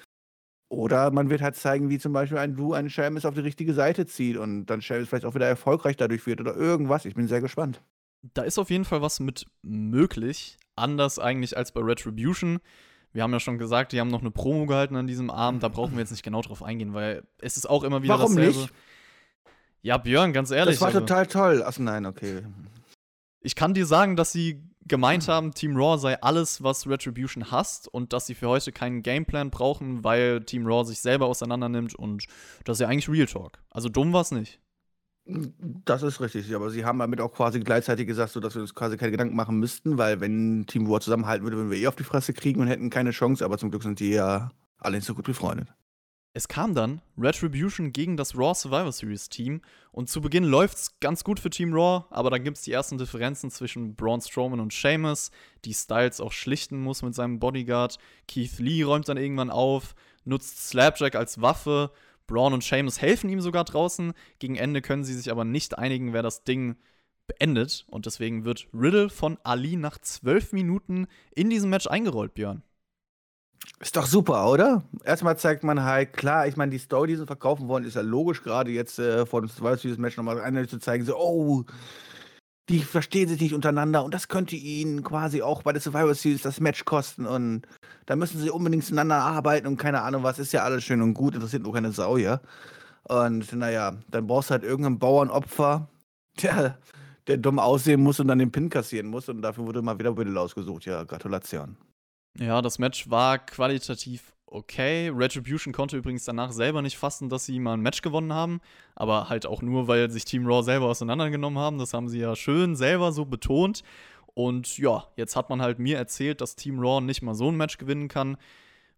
Oder man wird halt zeigen, wie zum Beispiel ein Du einen Seamus auf die richtige Seite zieht und dann Seamus vielleicht auch wieder erfolgreich dadurch wird oder irgendwas. Ich bin sehr gespannt. Da ist auf jeden Fall was mit möglich. Anders eigentlich als bei Retribution. Wir haben ja schon gesagt, die haben noch eine Promo gehalten an diesem Abend. Da brauchen wir jetzt nicht genau drauf eingehen, weil es ist auch immer wieder Warum dasselbe. Nicht? Ja, Björn, ganz ehrlich. Das war also, total toll. Achso, nein, okay. Ich kann dir sagen, dass sie gemeint haben, Team Raw sei alles, was Retribution hasst und dass sie für heute keinen Gameplan brauchen, weil Team Raw sich selber auseinander nimmt und das ist ja eigentlich Real Talk. Also dumm war es nicht. Das ist richtig, aber sie haben damit auch quasi gleichzeitig gesagt, so dass wir uns quasi keine Gedanken machen müssten, weil wenn Team War zusammenhalten würde, würden wir eh auf die Fresse kriegen und hätten keine Chance, aber zum Glück sind die ja alle nicht so gut befreundet. Es kam dann Retribution gegen das Raw Survivor Series Team und zu Beginn läuft's ganz gut für Team Raw, aber dann gibt's die ersten Differenzen zwischen Braun Strowman und Sheamus, die Styles auch schlichten muss mit seinem Bodyguard. Keith Lee räumt dann irgendwann auf, nutzt Slapjack als Waffe Braun und Seamus helfen ihm sogar draußen. Gegen Ende können sie sich aber nicht einigen, wer das Ding beendet. Und deswegen wird Riddle von Ali nach zwölf Minuten in diesem Match eingerollt, Björn. Ist doch super, oder? Erstmal zeigt man halt, klar, ich meine, die Story, die sie verkaufen wollen, ist ja logisch, gerade jetzt äh, vor dem dieses Match nochmal eindeutig zu zeigen, so, oh, die verstehen sich nicht untereinander und das könnte ihnen quasi auch bei der Survivor Series das Match kosten und da müssen sie unbedingt zueinander arbeiten und keine Ahnung was, ist ja alles schön und gut, interessiert nur keine Sau hier. Und naja, dann brauchst du halt irgendeinen Bauernopfer, der, der dumm aussehen muss und dann den Pin kassieren muss und dafür wurde mal wieder Riddle ausgesucht. Ja, Gratulation. Ja, das Match war qualitativ okay. Retribution konnte übrigens danach selber nicht fassen, dass sie mal ein Match gewonnen haben. Aber halt auch nur, weil sich Team Raw selber auseinandergenommen haben. Das haben sie ja schön selber so betont. Und ja, jetzt hat man halt mir erzählt, dass Team Raw nicht mal so ein Match gewinnen kann.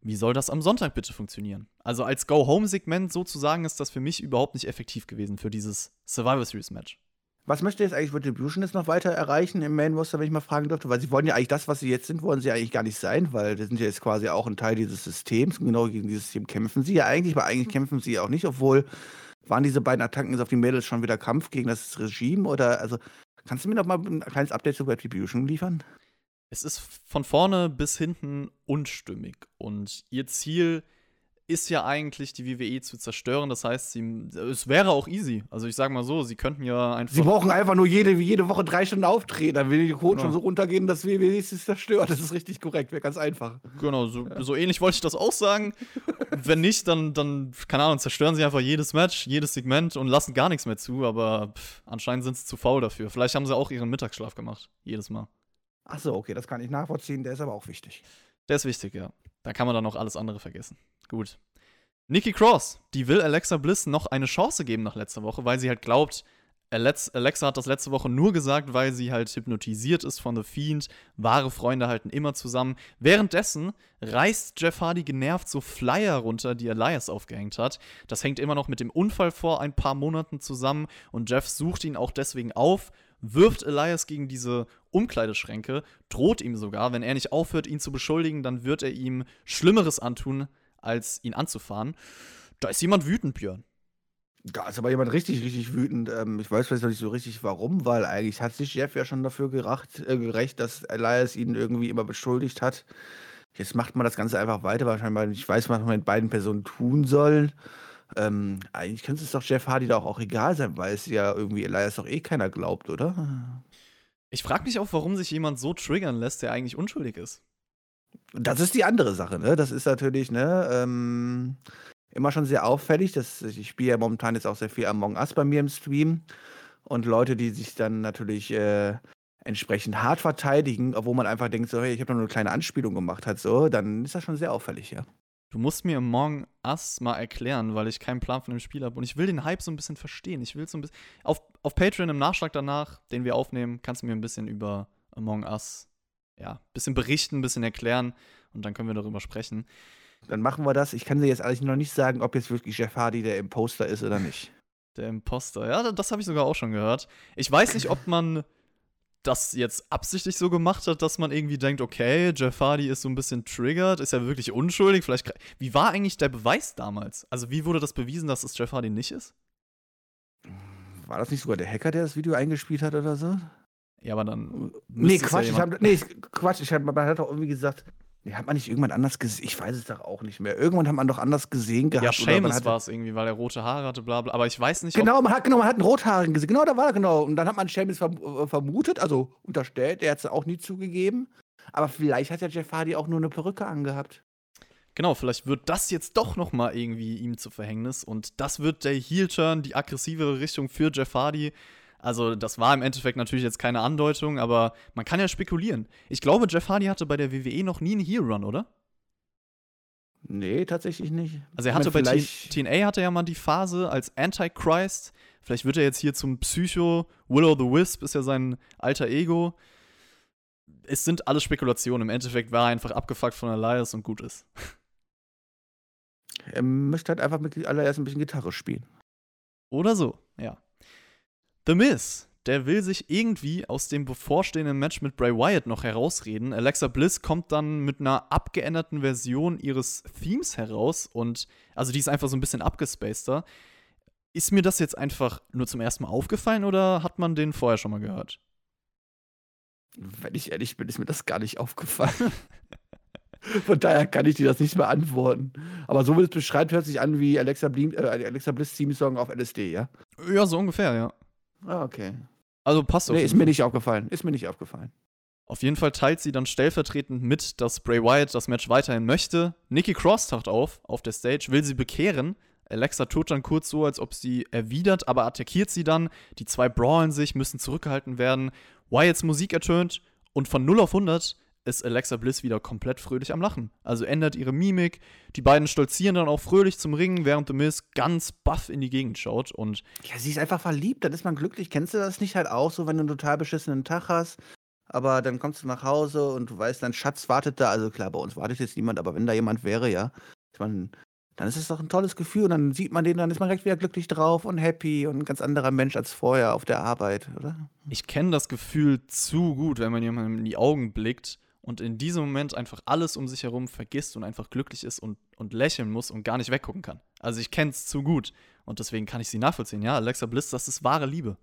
Wie soll das am Sonntag bitte funktionieren? Also als Go-Home-Segment sozusagen ist das für mich überhaupt nicht effektiv gewesen für dieses Survivor Series-Match. Was möchte jetzt eigentlich Retribution jetzt noch weiter erreichen im Main Roster, wenn ich mal fragen dürfte? Weil sie wollen ja eigentlich das, was sie jetzt sind, wollen sie eigentlich gar nicht sein, weil das sind ja jetzt quasi auch ein Teil dieses Systems. Und genau gegen dieses System kämpfen sie ja eigentlich, aber eigentlich kämpfen sie ja auch nicht, obwohl waren diese beiden Attacken jetzt auf die Mädels schon wieder Kampf gegen das Regime oder also kannst du mir noch mal ein kleines Update zu Retribution liefern? Es ist von vorne bis hinten unstimmig und ihr Ziel ist ja eigentlich, die WWE zu zerstören. Das heißt, sie, es wäre auch easy. Also ich sage mal so, sie könnten ja einfach. Sie brauchen einfach nur jede, jede Woche drei Stunden auftreten. Dann will die Quote genau. schon so runtergehen, dass WWE sich zerstört. Das ist richtig korrekt, wäre ganz einfach. Genau, so, ja. so, ähnlich wollte ich das auch sagen. Wenn nicht, dann, dann, keine Ahnung, zerstören sie einfach jedes Match, jedes Segment und lassen gar nichts mehr zu. Aber pff, anscheinend sind sie zu faul dafür. Vielleicht haben sie auch ihren Mittagsschlaf gemacht. Jedes Mal. Ach so, okay, das kann ich nachvollziehen. Der ist aber auch wichtig. Der ist wichtig, ja. Da kann man dann auch alles andere vergessen. Gut. Nikki Cross, die will Alexa Bliss noch eine Chance geben nach letzter Woche, weil sie halt glaubt, Alexa hat das letzte Woche nur gesagt, weil sie halt hypnotisiert ist von The Fiend. Wahre Freunde halten immer zusammen. Währenddessen reißt Jeff Hardy genervt so Flyer runter, die Elias aufgehängt hat. Das hängt immer noch mit dem Unfall vor ein paar Monaten zusammen und Jeff sucht ihn auch deswegen auf, wirft Elias gegen diese Umkleideschränke, droht ihm sogar, wenn er nicht aufhört, ihn zu beschuldigen, dann wird er ihm Schlimmeres antun, als ihn anzufahren. Da ist jemand wütend, Björn. Da ist aber jemand richtig, richtig wütend. Ähm, ich weiß vielleicht noch nicht so richtig warum, weil eigentlich hat sich Jeff ja schon dafür geracht, äh, gerecht, dass Elias ihn irgendwie immer beschuldigt hat, Jetzt macht man das Ganze einfach weiter, wahrscheinlich, weil ich weiß, was man mit beiden Personen tun soll. Ähm, eigentlich könnte es doch Jeff Hardy da auch egal sein, weil es ja irgendwie Elias doch eh keiner glaubt, oder? Ich frage mich auch, warum sich jemand so triggern lässt, der eigentlich unschuldig ist. Das ist die andere Sache, ne? Das ist natürlich, ne, ähm, immer schon sehr auffällig. Das, ich spiele ja momentan jetzt auch sehr viel Among Us bei mir im Stream. Und Leute, die sich dann natürlich äh, entsprechend hart verteidigen, obwohl man einfach denkt, so, hey, ich habe nur eine kleine Anspielung gemacht, halt so, dann ist das schon sehr auffällig, ja. Du musst mir Among Us mal erklären, weil ich keinen Plan von dem Spiel habe. Und ich will den Hype so ein bisschen verstehen. Ich will so ein bisschen. Auf, auf Patreon im Nachschlag danach, den wir aufnehmen, kannst du mir ein bisschen über Among Us, ja, ein bisschen berichten, ein bisschen erklären. Und dann können wir darüber sprechen. Dann machen wir das. Ich kann dir jetzt eigentlich noch nicht sagen, ob jetzt wirklich Jeff Hardy der Imposter ist oder nicht. Der Imposter, ja, das habe ich sogar auch schon gehört. Ich weiß nicht, ob man das jetzt absichtlich so gemacht hat, dass man irgendwie denkt, okay, Jeff Hardy ist so ein bisschen triggert, ist ja wirklich unschuldig. Vielleicht. Wie war eigentlich der Beweis damals? Also, wie wurde das bewiesen, dass es Jeff Hardy nicht ist? War das nicht sogar der Hacker, der das Video eingespielt hat oder so? Ja, aber dann. Nee, Quatsch, ja ich hab, nee, Quatsch, ich hab, man hat doch irgendwie gesagt, Nee, hat man nicht irgendwann anders gesehen? Ich weiß es doch auch nicht mehr. Irgendwann hat man doch anders gesehen gehabt. Ja, Seamus war es irgendwie, weil er rote Haare hatte, bla bla. Aber ich weiß nicht. Genau, man hat, genau, man hat einen Rothaarigen gesehen. Genau, da war er, genau. Und dann hat man Seamus verm äh, vermutet, also unterstellt. Er hat es auch nie zugegeben. Aber vielleicht hat ja Jeff Hardy auch nur eine Perücke angehabt. Genau, vielleicht wird das jetzt doch noch mal irgendwie ihm zu Verhängnis. Und das wird der Heel-Turn, die aggressivere Richtung für Jeff Hardy. Also, das war im Endeffekt natürlich jetzt keine Andeutung, aber man kann ja spekulieren. Ich glaube, Jeff Hardy hatte bei der WWE noch nie einen Heel-Run, oder? Nee, tatsächlich nicht. Also er hatte meine, bei TNA hatte ja mal die Phase als Antichrist. Vielleicht wird er jetzt hier zum Psycho. Willow the Wisp ist ja sein alter Ego. Es sind alles Spekulationen. Im Endeffekt war er einfach abgefuckt von Elias und gut ist. Er möchte halt einfach mit allererst ein bisschen Gitarre spielen. Oder so, ja. The Miz, der will sich irgendwie aus dem bevorstehenden Match mit Bray Wyatt noch herausreden. Alexa Bliss kommt dann mit einer abgeänderten Version ihres Themes heraus und also die ist einfach so ein bisschen abgespaceder. Ist mir das jetzt einfach nur zum ersten Mal aufgefallen oder hat man den vorher schon mal gehört? Wenn ich ehrlich bin, ist mir das gar nicht aufgefallen. Von daher kann ich dir das nicht beantworten. Aber so wie es beschreibt, hört sich an wie Alexa, Blim, äh, Alexa Bliss Theme-Song auf LSD, ja? Ja, so ungefähr, ja. Ah, okay. Also passt auf. Nee, ist mir nicht aufgefallen. Ist mir nicht aufgefallen. Auf jeden Fall teilt sie dann stellvertretend mit, dass Bray Wyatt das Match weiterhin möchte. Nikki Cross taucht auf, auf der Stage, will sie bekehren. Alexa tut dann kurz so, als ob sie erwidert, aber attackiert sie dann. Die zwei brawlen sich, müssen zurückgehalten werden. Wyatts Musik ertönt und von 0 auf 100 ist Alexa Bliss wieder komplett fröhlich am Lachen. Also ändert ihre Mimik. Die beiden stolzieren dann auch fröhlich zum Ringen, während The Miz ganz baff in die Gegend schaut. Und ja, sie ist einfach verliebt, dann ist man glücklich. Kennst du das nicht halt auch so, wenn du einen total beschissenen Tag hast? Aber dann kommst du nach Hause und du weißt, dein Schatz wartet da. Also klar, bei uns wartet jetzt niemand, aber wenn da jemand wäre, ja, man, dann ist es doch ein tolles Gefühl. Und dann sieht man den, dann ist man direkt wieder glücklich drauf und happy und ein ganz anderer Mensch als vorher auf der Arbeit, oder? Ich kenne das Gefühl zu gut, wenn man jemandem in die Augen blickt und in diesem Moment einfach alles um sich herum vergisst und einfach glücklich ist und, und lächeln muss und gar nicht weggucken kann. Also ich kenne es zu gut und deswegen kann ich sie nachvollziehen. Ja, Alexa Bliss, das ist wahre Liebe.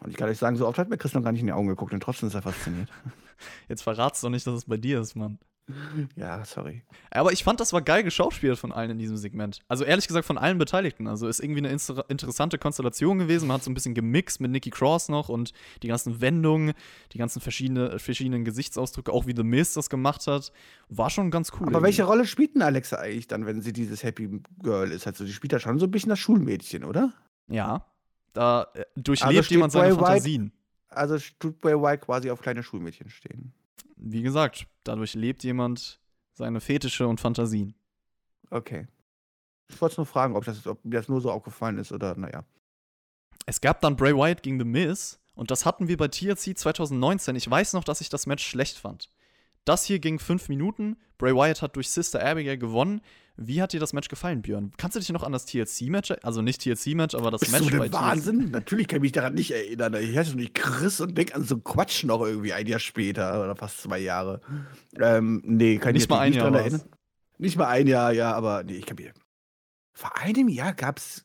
Und ich kann euch sagen, so oft hat mir Chris noch gar nicht in die Augen geguckt und trotzdem ist er fasziniert. Jetzt verratst du doch nicht, dass es bei dir ist, Mann. Ja, sorry. Aber ich fand, das war geil geschauspielt von allen in diesem Segment. Also ehrlich gesagt von allen Beteiligten. Also ist irgendwie eine interessante Konstellation gewesen. Man hat so ein bisschen gemixt mit Nikki Cross noch und die ganzen Wendungen, die ganzen verschiedene, verschiedenen Gesichtsausdrücke, auch wie The Miz das gemacht hat. War schon ganz cool. Aber irgendwie. welche Rolle spielt denn Alexa eigentlich dann, wenn sie dieses Happy Girl ist? Also, die spielt ja schon so ein bisschen das Schulmädchen, oder? Ja. Da äh, durchlebt also jemand seine Fantasien. White, also tut Bray White quasi auf kleine Schulmädchen stehen wie gesagt, dadurch lebt jemand seine Fetische und Fantasien. Okay. Ich wollte nur fragen, ob, das, ob mir das nur so aufgefallen ist oder naja. Es gab dann Bray Wyatt gegen The Miz und das hatten wir bei TLC 2019. Ich weiß noch, dass ich das Match schlecht fand. Das hier ging fünf Minuten. Bray Wyatt hat durch Sister Abigail gewonnen. Wie hat dir das Match gefallen, Björn? Kannst du dich noch an das TLC-Match, also nicht TLC-Match, aber das Bist Match du bei Wahnsinn? TLC? Natürlich kann ich mich daran nicht erinnern. Ich heiße nicht Chris und denk an so Quatsch noch irgendwie ein Jahr später oder fast zwei Jahre. Ähm, nee, kann nicht ich mich mal ein nicht Jahr dran erinnern. Nicht mal ein Jahr, ja, aber nee, ich kann mich. Vor einem Jahr gab es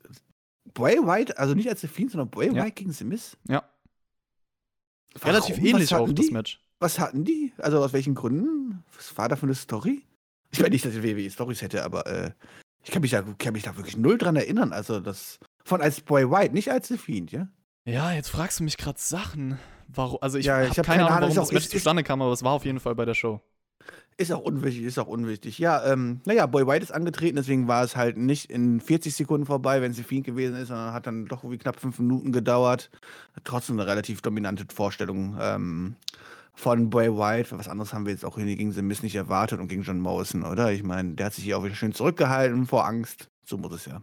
Bray White, also nicht als The Fiend, sondern Bray ja. White gegen The. Ja. Warum? Relativ ähnlich auch, das Match. Was hatten die? Also aus welchen Gründen? Was war da für eine Story? Ich meine nicht, dass ich WWE Stories hätte, aber äh, ich kann mich, da, kann mich da wirklich null dran erinnern. Also das von als Boy White, nicht als The Fiend, ja? Ja, jetzt fragst du mich gerade Sachen. Warum? Also ich, Ja, habe hab keine Ahnung, warum das Match zustande kam, aber es war auf jeden Fall bei der Show. Ist auch unwichtig, ist auch unwichtig. Ja, ähm, naja, Boy White ist angetreten, deswegen war es halt nicht in 40 Sekunden vorbei, wenn es Fiend gewesen ist, sondern hat dann doch irgendwie knapp fünf Minuten gedauert. Trotzdem eine relativ dominante Vorstellung ähm, von Boy White. Was anderes haben wir jetzt auch hier gegen The Miz nicht erwartet und gegen John Morrison, oder? Ich meine, der hat sich hier auch wieder schön zurückgehalten vor Angst. So muss es ja.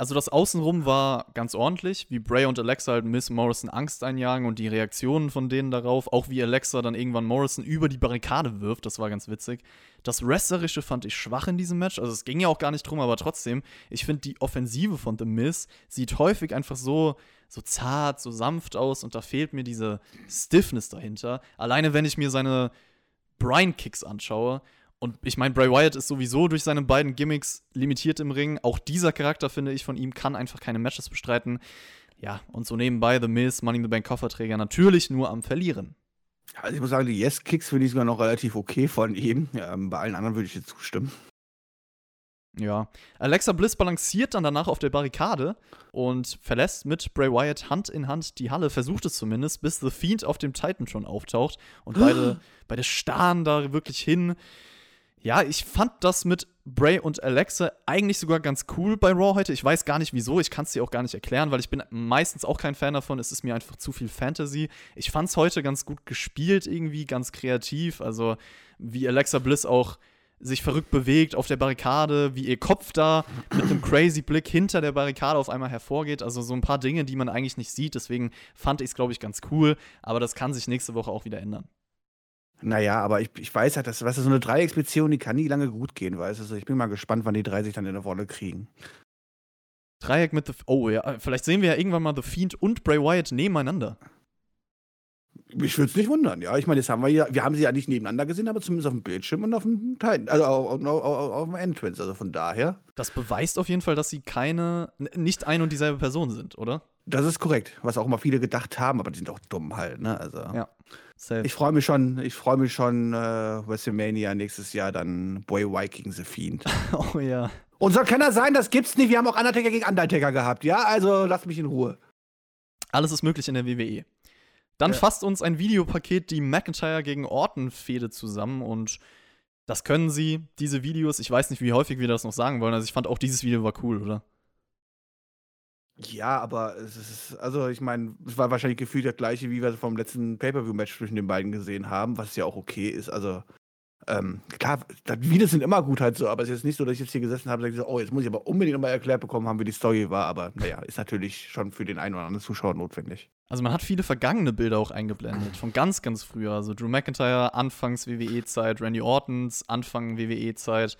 Also das Außenrum war ganz ordentlich, wie Bray und Alexa halt Miss Morrison Angst einjagen und die Reaktionen von denen darauf, auch wie Alexa dann irgendwann Morrison über die Barrikade wirft, das war ganz witzig. Das Wrestlerische fand ich schwach in diesem Match, also es ging ja auch gar nicht drum, aber trotzdem, ich finde die Offensive von The Miz sieht häufig einfach so, so zart, so sanft aus und da fehlt mir diese Stiffness dahinter. Alleine wenn ich mir seine Brian-Kicks anschaue. Und ich meine, Bray Wyatt ist sowieso durch seine beiden Gimmicks limitiert im Ring. Auch dieser Charakter, finde ich, von ihm kann einfach keine Matches bestreiten. Ja, und so nebenbei The Miz, Money in the Bank Kofferträger, natürlich nur am Verlieren. Also ich muss sagen, die Yes-Kicks finde ich sogar noch relativ okay von ihm. Ja, bei allen anderen würde ich jetzt zustimmen. Ja. Alexa Bliss balanciert dann danach auf der Barrikade und verlässt mit Bray Wyatt Hand in Hand die Halle, versucht es zumindest, bis The Fiend auf dem Titan schon auftaucht. Und beide, beide starren da wirklich hin. Ja, ich fand das mit Bray und Alexa eigentlich sogar ganz cool bei Raw heute. Ich weiß gar nicht wieso, ich kann es dir auch gar nicht erklären, weil ich bin meistens auch kein Fan davon. Es ist mir einfach zu viel Fantasy. Ich fand es heute ganz gut gespielt irgendwie, ganz kreativ. Also wie Alexa Bliss auch sich verrückt bewegt auf der Barrikade, wie ihr Kopf da mit einem crazy Blick hinter der Barrikade auf einmal hervorgeht. Also so ein paar Dinge, die man eigentlich nicht sieht. Deswegen fand ich es, glaube ich, ganz cool. Aber das kann sich nächste Woche auch wieder ändern. Naja, aber ich, ich weiß halt, dass weißt du, so eine Dreiecksbeziehung, die kann nie lange gut gehen, weißt du. Also ich bin mal gespannt, wann die drei sich dann in der Rolle kriegen. Dreieck mit The. Oh ja, vielleicht sehen wir ja irgendwann mal The Fiend und Bray Wyatt nebeneinander. Ich würde es nicht wundern, ja. Ich meine, haben wir ja, wir haben sie ja nicht nebeneinander gesehen, aber zumindest auf dem Bildschirm und auf dem Titan, also auf, auf, auf, auf dem Entrance. Also von daher, Das beweist auf jeden Fall, dass sie keine, nicht ein und dieselbe Person sind, oder? Das ist korrekt. Was auch immer viele gedacht haben, aber die sind auch dumm halt, ne? Also. Ja. Safe. Ich freue mich schon, ich freue mich schon, äh, WrestleMania nächstes Jahr dann Boy White gegen The Fiend. oh ja. Und soll keiner sein, das gibt's nicht. Wir haben auch Undertaker gegen Undertaker gehabt, ja? Also lasst mich in Ruhe. Alles ist möglich in der WWE. Dann Ja. fasst uns ein Videopaket die McIntyre gegen Orton-Fehde zusammen und das können sie, diese Videos. Ich weiß nicht, wie häufig wir das noch sagen wollen. Also ich fand auch dieses Video war cool, oder? Ja, aber es ist, also ich meine, es war wahrscheinlich gefühlt das gleiche, wie wir vom letzten Pay-Per-View-Match zwischen den beiden gesehen haben, was ja auch okay ist. Also, ähm, klar, Videos sind immer gut halt so, aber es ist jetzt nicht so, dass ich jetzt hier gesessen habe und gesagt, oh, jetzt muss ich aber unbedingt nochmal erklärt bekommen haben, wie die Story war. Aber naja, ist natürlich schon für den einen oder anderen Zuschauer notwendig. Also man hat viele vergangene Bilder auch eingeblendet, von ganz, ganz früher. Also Drew McIntyre, Anfangs WWE-Zeit, Randy Ortons, Anfang WWE-Zeit.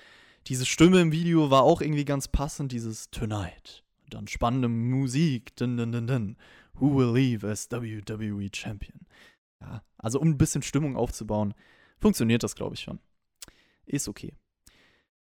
Diese Stimme im Video war auch irgendwie ganz passend, dieses Tonight. Dann spannende Musik, dun, dun, dun, dun. Who will leave as WWE Champion? Ja, also um ein bisschen Stimmung aufzubauen, funktioniert das, glaube ich, schon. Ist okay.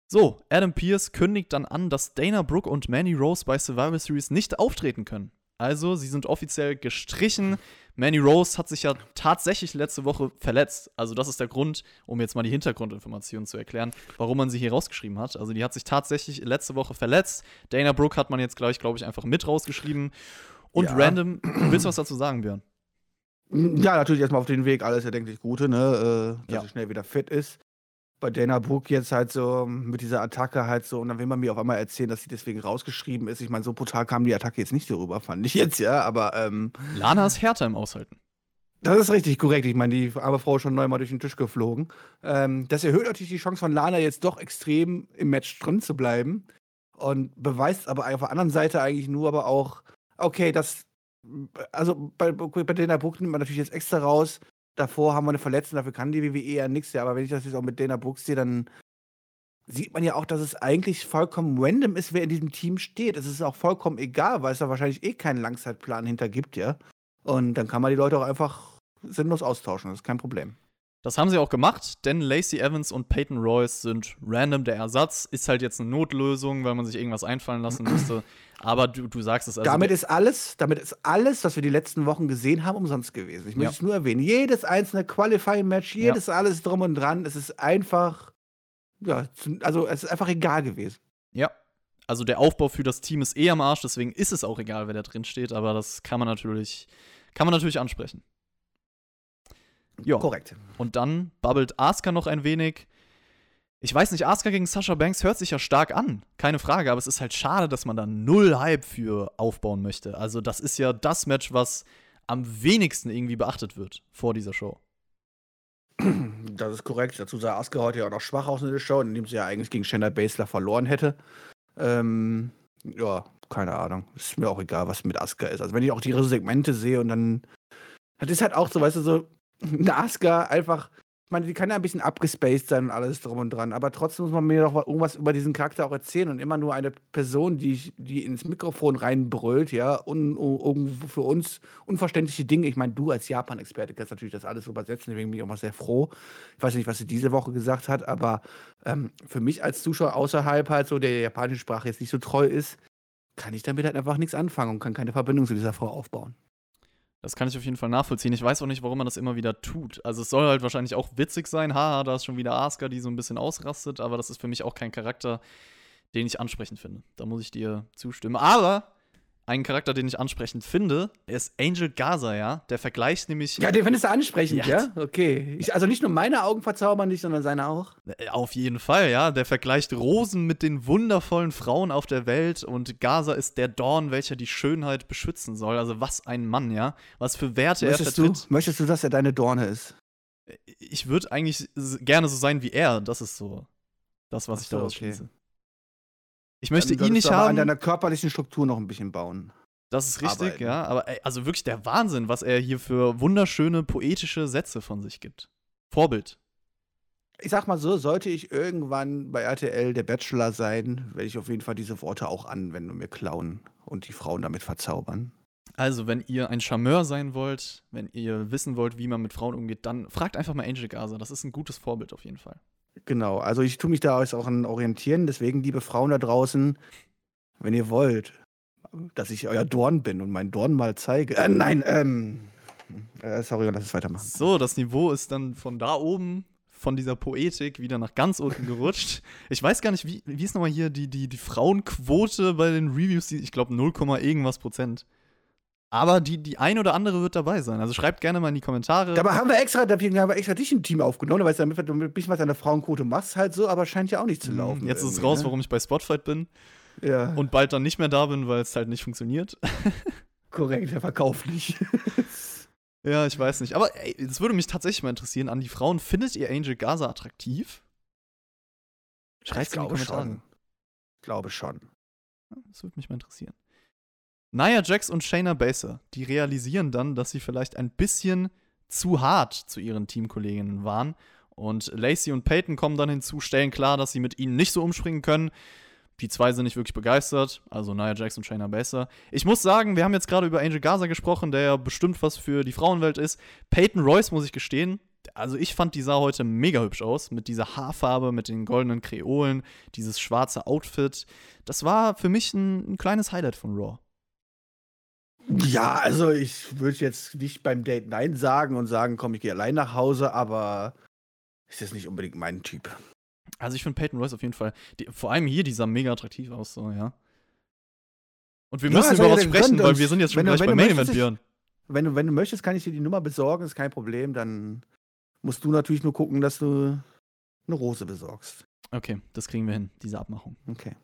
So, Adam Pierce kündigt dann an, dass Dana Brooke und Manny Rose bei Survivor Series nicht auftreten können. Also, sie sind offiziell gestrichen. Manny Rose hat sich ja tatsächlich letzte Woche verletzt. Also, das ist der Grund, um jetzt mal die Hintergrundinformationen zu erklären, warum man sie hier rausgeschrieben hat. Also, die hat sich tatsächlich letzte Woche verletzt. Dana Brooke hat man jetzt gleich, glaube ich, einfach mit rausgeschrieben. Und Ja. random, willst du was dazu sagen, Björn? Ja, natürlich erstmal auf den Weg alles erdenklich Gute, ne? Äh, dass Ja. er schnell wieder fit ist. Bei Dana Brooke jetzt halt so mit dieser Attacke halt so, und dann will man mir auf einmal erzählen, dass sie deswegen rausgeschrieben ist. Ich meine, so brutal kam die Attacke jetzt nicht so rüber, fand ich jetzt, ja, aber ähm, Lana ist härter im Aushalten. das ist richtig korrekt. Ich meine, die arme Frau ist schon neunmal durch den Tisch geflogen. Ähm, das erhöht natürlich die Chance von Lana jetzt doch extrem im Match drin zu bleiben und beweist aber auf der anderen Seite eigentlich nur aber auch, okay, das, also bei, bei Dana Brooke nimmt man natürlich jetzt extra raus. Davor haben wir eine Verletzung, dafür kann die WWE ja nichts. Ja, aber wenn ich das jetzt auch mit Dana Brooke sehe, dann sieht man ja auch, dass es eigentlich vollkommen random ist, wer in diesem Team steht. Es ist auch vollkommen egal, weil es da wahrscheinlich eh keinen Langzeitplan hinter gibt, ja. Und dann kann man die Leute auch einfach sinnlos austauschen, das ist kein Problem. Das haben sie auch gemacht, denn Lacey Evans und Peyton Royce sind random der Ersatz. Ist halt jetzt eine Notlösung, weil man sich irgendwas einfallen lassen musste. Aber du, du sagst es also. Damit ist alles, damit ist alles, was wir die letzten Wochen gesehen haben, umsonst gewesen. Ich möchte ja. es nur erwähnen. Jedes einzelne Qualifying-Match, jedes ja. alles drum und dran. Es ist einfach, ja, also es ist einfach egal gewesen. Ja. Also der Aufbau für das Team ist eh am Arsch, deswegen ist es auch egal, wer da drin steht, aber das kann man natürlich, kann man natürlich ansprechen. Ja. Korrekt. Und dann bubbelt Asuka noch ein wenig. Ich weiß nicht, Asuka gegen Sasha Banks hört sich ja stark an, keine Frage, aber es ist halt schade, dass man da null Hype für aufbauen möchte. Also, das ist ja das Match, was am wenigsten irgendwie beachtet wird vor dieser Show. Das ist korrekt. Dazu sah Asuka heute ja auch noch schwach aus in der Show, indem sie ja eigentlich gegen Shayna Baszler verloren hätte. Ähm, ja, keine Ahnung. Ist mir auch egal, was mit Asuka ist. Also, wenn ich auch ihre Segmente sehe und dann. Das ist halt auch so, weißt du, so, Nazca einfach, ich meine, die kann ja ein bisschen abgespaced sein und alles drum und dran, aber trotzdem muss man mir doch irgendwas über diesen Charakter auch erzählen und immer nur eine Person, die, die ins Mikrofon reinbrüllt, ja, und irgendwo für uns unverständliche Dinge. Ich meine, du als Japan-Experte kannst natürlich das alles übersetzen, deswegen bin ich auch mal sehr froh. Ich weiß nicht, was sie diese Woche gesagt hat, aber ähm, für mich als Zuschauer außerhalb halt so der japanischen Sprache jetzt nicht so treu ist, kann ich damit halt einfach nichts anfangen und kann keine Verbindung zu dieser Frau aufbauen. Das kann ich auf jeden Fall nachvollziehen. Ich weiß auch nicht, warum man das immer wieder tut. Also es soll halt wahrscheinlich auch witzig sein. Haha, da ist schon wieder Asuka, die so ein bisschen ausrastet, aber das ist für mich auch kein Charakter, den ich ansprechend finde. Da muss ich dir zustimmen. Aber einen Charakter, den ich ansprechend finde, ist Angel Gaza, ja. Der vergleicht nämlich. Ja, den findest du ansprechend, ja? ja? Okay. Ich, also nicht nur meine Augen verzaubern dich, sondern seine auch. Äh, auf jeden Fall, ja. Der vergleicht Rosen mit den wundervollen Frauen auf der Welt und Gaza ist der Dorn, welcher die Schönheit beschützen soll. Also was ein Mann, ja. Was für Werte möchtest er vertritt. Du, möchtest du, dass er deine Dorne ist? Äh, ich würde eigentlich gerne so sein wie er. Das ist so das, was so, ich daraus okay. schließe. Ich möchte ihn nicht haben. an deiner körperlichen Struktur noch ein bisschen bauen. Das ist richtig, arbeiten. ja. Aber ey, also wirklich der Wahnsinn, was er hier für wunderschöne poetische Sätze von sich gibt. Vorbild. Ich sag mal so, sollte ich irgendwann bei RTL der Bachelor sein, werde ich auf jeden Fall diese Worte auch anwenden und mir klauen und die Frauen damit verzaubern. Also, wenn ihr ein Charmeur sein wollt, wenn ihr wissen wollt, wie man mit Frauen umgeht, dann fragt einfach mal Angel Gaza. Das ist ein gutes Vorbild auf jeden Fall. Genau, also ich tue mich da auch an orientieren. Deswegen, liebe Frauen da draußen, wenn ihr wollt, dass ich euer Dorn bin und meinen Dorn mal zeige. Äh, nein, ähm. Äh, sorry, lass es weitermachen. So, das Niveau ist dann von da oben, von dieser Poetik, wieder nach ganz unten gerutscht. Ich weiß gar nicht, wie, wie ist nochmal hier die, die, die Frauenquote bei den Reviews? Ich glaube 0, irgendwas Prozent. Aber die, die ein oder andere wird dabei sein. Also schreibt gerne mal in die Kommentare. Dabei haben wir extra, haben wir extra dich im Team aufgenommen, weil damit du ein bisschen was an der Frauenquote machst, halt so, aber scheint ja auch nicht zu mhm, laufen. Jetzt ist es raus, ne? warum ich bei Spotfight bin. Ja. Und bald dann nicht mehr da bin, weil es halt nicht funktioniert. Korrekt, der Verkauf nicht. ja, ich weiß nicht. Aber es würde mich tatsächlich mal interessieren, an die Frauen, findet ihr Angel Gaza attraktiv? Schreibt es in die Kommentare. Schon. Ich glaube schon. Das würde mich mal interessieren. Nia Jax und Shayna Baszler, die realisieren dann, dass sie vielleicht ein bisschen zu hart zu ihren Teamkolleginnen waren. Und Lacey und Peyton kommen dann hinzu, stellen klar, dass sie mit ihnen nicht so umspringen können. Die zwei sind nicht wirklich begeistert, also Nia Jax und Shayna Baszler. Ich muss sagen, wir haben jetzt gerade über Angel Gaza gesprochen, der ja bestimmt was für die Frauenwelt ist. Peyton Royce, muss ich gestehen, also ich fand, die sah heute mega hübsch aus, mit dieser Haarfarbe, mit den goldenen Kreolen, dieses schwarze Outfit. Das war für mich ein, ein kleines Highlight von Raw. Ja, also ich würde jetzt nicht beim Date Nein sagen und sagen, komm, ich gehe allein nach Hause, aber ist jetzt nicht unbedingt mein Typ. Also ich finde Peyton Royce auf jeden Fall, die, vor allem hier, die sah mega attraktiv aus, so, ja. Und wir müssen ja, über was sprechen, weil wir sind jetzt schon gleich beim Main Event, Björn. Wenn du, wenn du möchtest, kann ich dir die Nummer besorgen, ist kein Problem. Dann musst du natürlich nur gucken, dass du eine Rose besorgst. Okay, das kriegen wir hin, diese Abmachung. Okay.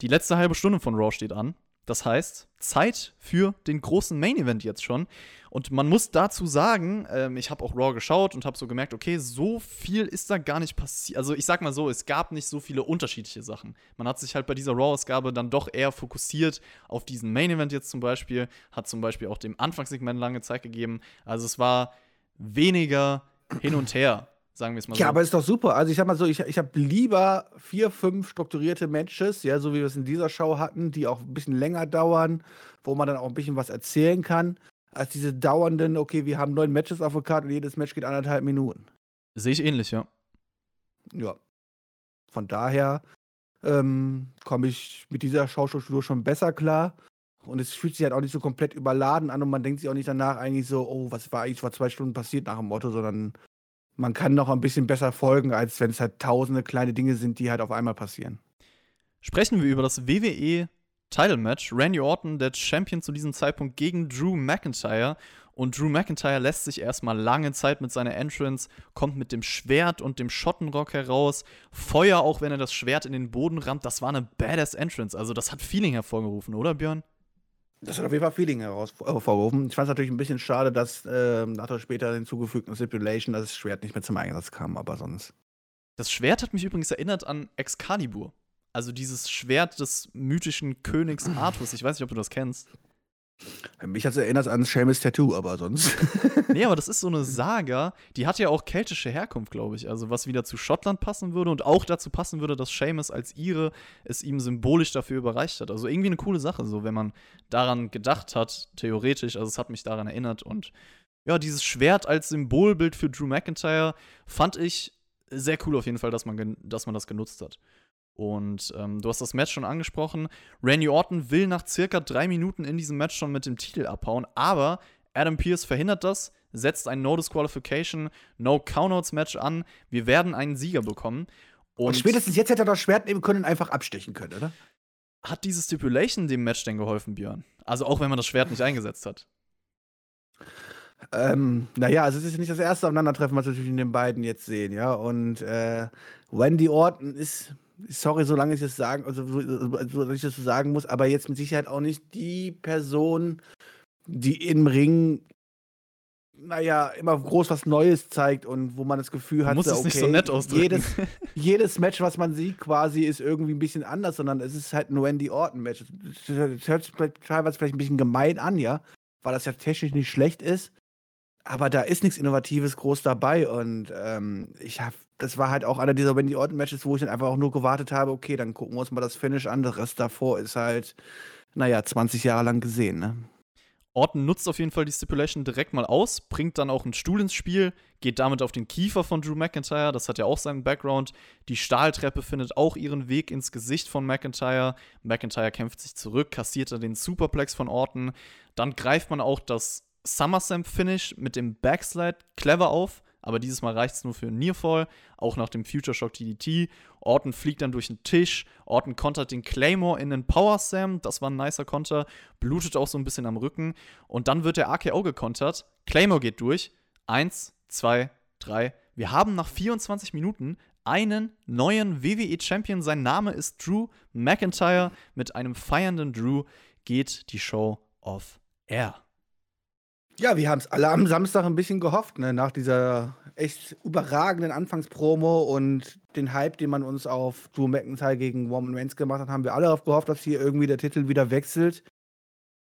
Die letzte halbe Stunde von Raw steht an. Das heißt, Zeit für den großen Main Event jetzt schon. Und man muss dazu sagen, ähm, ich habe auch Raw geschaut und habe so gemerkt, okay, so viel ist da gar nicht passiert. Also ich sag mal so, es gab nicht so viele unterschiedliche Sachen. Man hat sich halt bei dieser Raw-Ausgabe dann doch eher fokussiert auf diesen Main Event jetzt zum Beispiel, hat zum Beispiel auch dem Anfangssegment lange Zeit gegeben. Also es war weniger hin und her sagen wir es mal ja, so. Ja, aber ist doch super. Also ich sag mal so, ich, ich habe lieber vier, fünf strukturierte Matches, ja, so wie wir es in dieser Show hatten, die auch ein bisschen länger dauern, wo man dann auch ein bisschen was erzählen kann, als diese dauernden, okay, wir haben neun Matches auf der Karte und jedes Match geht anderthalb Minuten. Sehe ich ähnlich, ja. Ja. Von daher ähm, komme ich mit dieser Schauspielstruktur schon besser klar. Und es fühlt sich halt auch nicht so komplett überladen an und man denkt sich auch nicht danach eigentlich so, oh, was war eigentlich vor zwei Stunden passiert nach dem Motto, sondern man kann noch ein bisschen besser folgen, als wenn es halt tausende kleine Dinge sind, die halt auf einmal passieren. Sprechen wir über das WWE Title Match. Randy Orton, der Champion zu diesem Zeitpunkt gegen Drew McIntyre. Und Drew McIntyre lässt sich erstmal lange Zeit mit seiner Entrance, kommt mit dem Schwert und dem Schottenrock heraus. Feuer, auch wenn er das Schwert in den Boden rammt. Das war eine badass Entrance. Also, das hat Feeling hervorgerufen, oder Björn? Das hat auf jeden Fall Feeling hervorgerufen. Ich fand es natürlich ein bisschen schade, dass äh, der später hinzugefügten Stipulation das Schwert nicht mehr zum Einsatz kam, aber sonst. Das Schwert hat mich übrigens erinnert an Excalibur. Also dieses Schwert des mythischen Königs Artus. Ich weiß nicht, ob du das kennst. Mich hat es erinnert an Seamus Tattoo, aber sonst. nee, aber das ist so eine Saga, die hat ja auch keltische Herkunft, glaube ich. Also was wieder zu Schottland passen würde und auch dazu passen würde, dass Seamus als Ire es ihm symbolisch dafür überreicht hat. Also irgendwie eine coole Sache, so wenn man daran gedacht hat, theoretisch. Also es hat mich daran erinnert und ja, dieses Schwert als Symbolbild für Drew McIntyre fand ich sehr cool auf jeden Fall, dass man, dass man das genutzt hat. Und ähm, du hast das Match schon angesprochen. Randy Orton will nach circa drei Minuten in diesem Match schon mit dem Titel abhauen, aber Adam Pierce verhindert das, setzt ein No Disqualification, No Countouts Match an. Wir werden einen Sieger bekommen. Und, und spätestens jetzt hätte er das Schwert nehmen können und einfach abstechen können, oder? Hat diese Stipulation dem Match denn geholfen, Björn? Also auch wenn man das Schwert nicht eingesetzt hat. Ähm, naja, also es ist nicht das erste Aufeinandertreffen, was wir zwischen den beiden jetzt sehen, ja. Und äh, Wendy Orton ist sorry, solange ich das sagen, also so, dass ich das so sagen muss, aber jetzt mit Sicherheit auch nicht die Person, die im Ring, naja, immer groß was Neues zeigt und wo man das Gefühl hat, okay, nicht so nett jedes, jedes Match, was man sieht, quasi ist irgendwie ein bisschen anders, sondern es ist halt ein Randy Orton-Match. Das hört sich teilweise vielleicht ein bisschen gemein an, ja, weil das ja technisch nicht schlecht ist. Aber da ist nichts Innovatives groß dabei und ähm, ich habe das war halt auch einer dieser Wendy Orton-Matches, wo ich dann einfach auch nur gewartet habe, okay, dann gucken wir uns mal das Finish an. Der Rest davor ist halt, naja, 20 Jahre lang gesehen, ne? Orton nutzt auf jeden Fall die Stipulation direkt mal aus, bringt dann auch einen Stuhl ins Spiel, geht damit auf den Kiefer von Drew McIntyre, das hat ja auch seinen Background. Die Stahltreppe findet auch ihren Weg ins Gesicht von McIntyre. McIntyre kämpft sich zurück, kassiert dann den Superplex von Orton. Dann greift man auch das SummerSlam-Finish mit dem Backslide clever auf aber dieses Mal reicht es nur für Nearfall, auch nach dem Future Shock TDT. Orton fliegt dann durch den Tisch, Orton kontert den Claymore in den Power Slam, das war ein nicer Konter, blutet auch so ein bisschen am Rücken und dann wird der AKO gekontert, Claymore geht durch, eins, zwei, drei. Wir haben nach 24 Minuten einen neuen WWE Champion. Sein Name ist Drew McIntyre. Mit einem feiernden Drew geht die Show off air. Ja, wir haben es alle am Samstag ein bisschen gehofft, ne? nach dieser echt überragenden Anfangspromo und den Hype, den man uns auf Drew McIntyre gegen Roman Reigns gemacht hat, haben wir alle darauf gehofft, dass hier irgendwie der Titel wieder wechselt.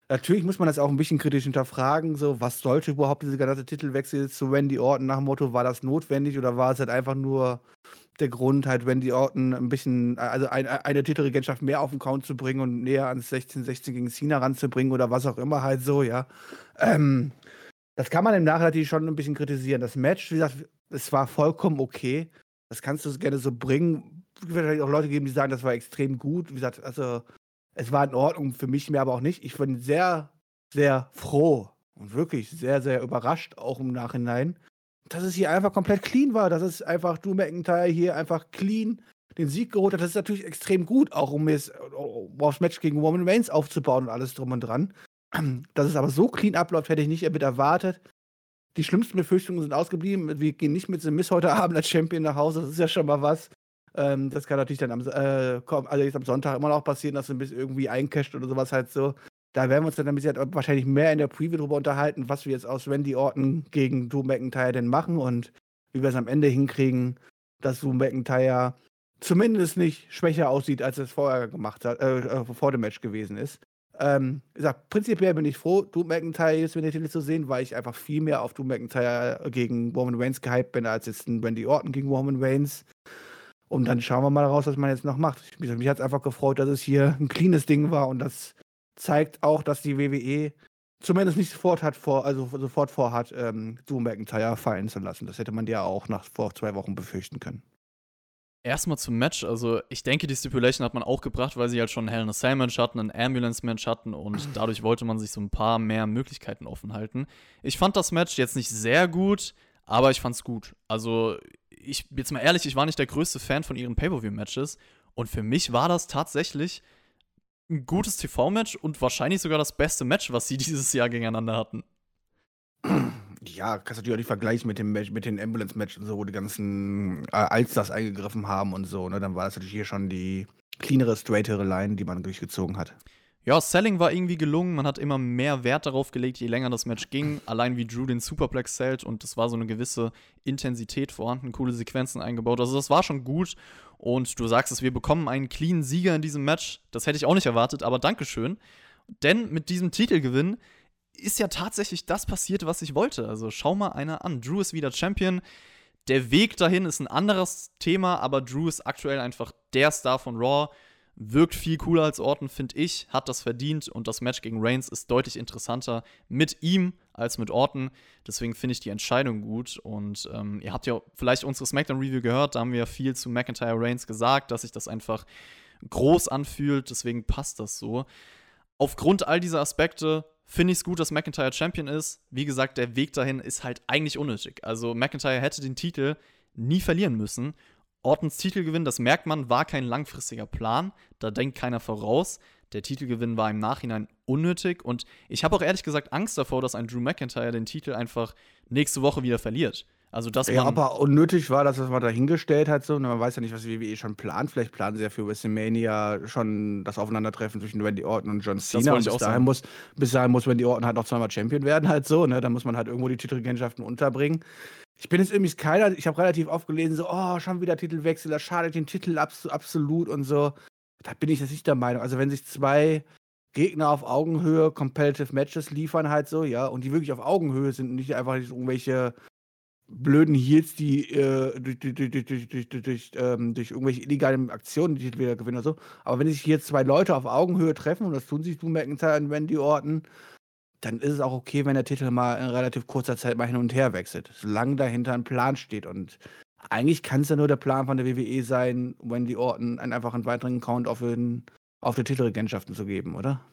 Natürlich muss man das auch ein bisschen kritisch hinterfragen, so was sollte überhaupt dieser ganze Titelwechsel zu Wendy Orton nach dem Motto, war das notwendig oder war es halt einfach nur der Grund, halt Wendy Orton ein bisschen, also ein, eine Titelregentschaft mehr auf den Count zu bringen und näher ans 16-16 gegen Cena ranzubringen oder was auch immer halt so, ja. Ähm, das kann man im Nachhinein natürlich schon ein bisschen kritisieren. Das Match, wie gesagt, es war vollkommen okay. Das kannst du gerne so bringen. Es wird vielleicht auch Leute geben, die sagen, das war extrem gut. Wie gesagt, also es war in Ordnung für mich, mir aber auch nicht. Ich bin sehr, sehr froh und wirklich sehr, sehr überrascht, auch im Nachhinein, dass es hier einfach komplett clean war. Dass es einfach Drew McIntyre hier einfach clean den Sieg geholt hat. Das ist natürlich extrem gut, auch um es um aufs Match gegen Roman Reigns aufzubauen und alles drum und dran. Dass es aber so clean abläuft, hätte ich nicht mit erwartet. Die schlimmsten Befürchtungen sind ausgeblieben. Wir gehen nicht mit The Miss heute Abend als Champion nach Hause. Das ist ja schon mal was. Ähm, das kann natürlich dann am, äh, also jetzt am Sonntag immer noch passieren, dass du ein bisschen irgendwie eincasht oder sowas halt so. Da werden wir uns dann ein bisschen wahrscheinlich mehr in der Preview drüber unterhalten, was wir jetzt aus Randy Orton gegen Drew McIntyre denn machen und wie wir es am Ende hinkriegen, dass Drew McIntyre zumindest nicht schwächer aussieht, als es vorher gemacht hat, äh, äh vor dem Match gewesen ist. Ähm, wie gesagt, prinzipiell bin ich froh, Drew McIntyre jetzt mit der Titel zu sehen, weil ich einfach viel mehr auf Drew McIntyre gegen Roman Reigns gehypt bin, als jetzt ein Randy Orton gegen Roman Reigns. Und dann schauen wir mal raus, was man jetzt noch macht. Mich, mich hat es einfach gefreut, dass es hier ein cleanes Ding war und das zeigt auch, dass die WWE zumindest nicht sofort hat vor, also sofort vorhat, ähm, Drew McIntyre fallen zu lassen. Das hätte man ja auch nach vor zwei Wochen befürchten können. Erstmal zum Match. Also, ich denke, die Stipulation hat man auch gebracht, weil sie halt schon ein Hell in a Cell Match hatten, ein Ambulance Match hatten und dadurch wollte man sich so ein paar mehr Möglichkeiten offen halten. Ich fand das Match jetzt nicht sehr gut, aber ich fand's gut. Also, ich, jetzt mal ehrlich, ich war nicht der größte Fan von ihren Pay-Per-View-Matches und für mich war das tatsächlich ein gutes TV-Match und wahrscheinlich sogar das beste Match, was sie dieses Jahr gegeneinander hatten. Ja, kannst du natürlich auch nicht vergleichen mit dem Match, mit den Ambulance-Matches, so, wo die ganzen äh, Allstars eingegriffen haben und so. Ne? Dann war das natürlich hier schon die cleanere, straightere Line, die man durchgezogen hat. Ja, Selling war irgendwie gelungen. Man hat immer mehr Wert darauf gelegt, je länger das Match ging. Allein wie Drew den Superplex zählt und es war so eine gewisse Intensität vorhanden, coole Sequenzen eingebaut. Also das war schon gut. Und du sagst es, wir bekommen einen cleanen Sieger in diesem Match. Das hätte ich auch nicht erwartet, aber Dankeschön. Denn mit diesem Titelgewinn ist ja tatsächlich das passiert, was ich wollte. Also schau mal einer an. Drew ist wieder Champion. Der Weg dahin ist ein anderes Thema, aber Drew ist aktuell einfach der Star von Raw. Wirkt viel cooler als Orton, finde ich, hat das verdient und das Match gegen Reigns ist deutlich interessanter mit ihm als mit Orton. Deswegen finde ich die Entscheidung gut. Und ähm, ihr habt ja vielleicht unsere SmackDown-Review gehört, da haben wir viel zu McIntyre Reigns gesagt, dass sich das einfach groß anfühlt. Deswegen passt das so. Aufgrund all dieser Aspekte finde ich es gut, dass McIntyre Champion ist. Wie gesagt, der Weg dahin ist halt eigentlich unnötig. Also McIntyre hätte den Titel nie verlieren müssen. Ortons Titelgewinn, das merkt man, war kein langfristiger Plan. Da denkt keiner voraus. Der Titelgewinn war im Nachhinein unnötig. Und ich habe auch ehrlich gesagt Angst davor, dass ein Drew McIntyre den Titel einfach nächste Woche wieder verliert. Also, dass ja, aber unnötig war, dass das mal dahingestellt hat. So. Man weiß ja nicht, was die WWE schon plant. Vielleicht planen sie ja für WrestleMania schon das Aufeinandertreffen zwischen Randy Orton und John Cena. Und bis dahin, muss, bis dahin muss Randy Orton halt noch zweimal Champion werden, halt so. Ne? Da muss man halt irgendwo die Titelregentschaften unterbringen. Ich bin jetzt irgendwie keiner, ich habe relativ oft gelesen, so, oh, schon wieder Titelwechsel, das schadet den Titel abs absolut und so. Da bin ich jetzt nicht der Meinung. Also, wenn sich zwei Gegner auf Augenhöhe Competitive Matches liefern, halt so, ja, und die wirklich auf Augenhöhe sind und nicht einfach irgendwelche blöden Heels, die äh, durch, durch, durch, ähm, durch irgendwelche illegalen Aktionen die Titel wieder gewinnen oder so. Aber wenn sich hier zwei Leute auf Augenhöhe treffen, und das tun sich Drew McIntyre und Randy Orton, dann ist es auch okay, wenn der Titel mal in relativ kurzer Zeit mal hin und her wechselt. Solange dahinter ein Plan steht. Und eigentlich kann es ja nur der Plan von der WWE sein, Randy Orton einen einfach einen weiteren Count auf, den, auf die Titelregentschaften zu geben, oder?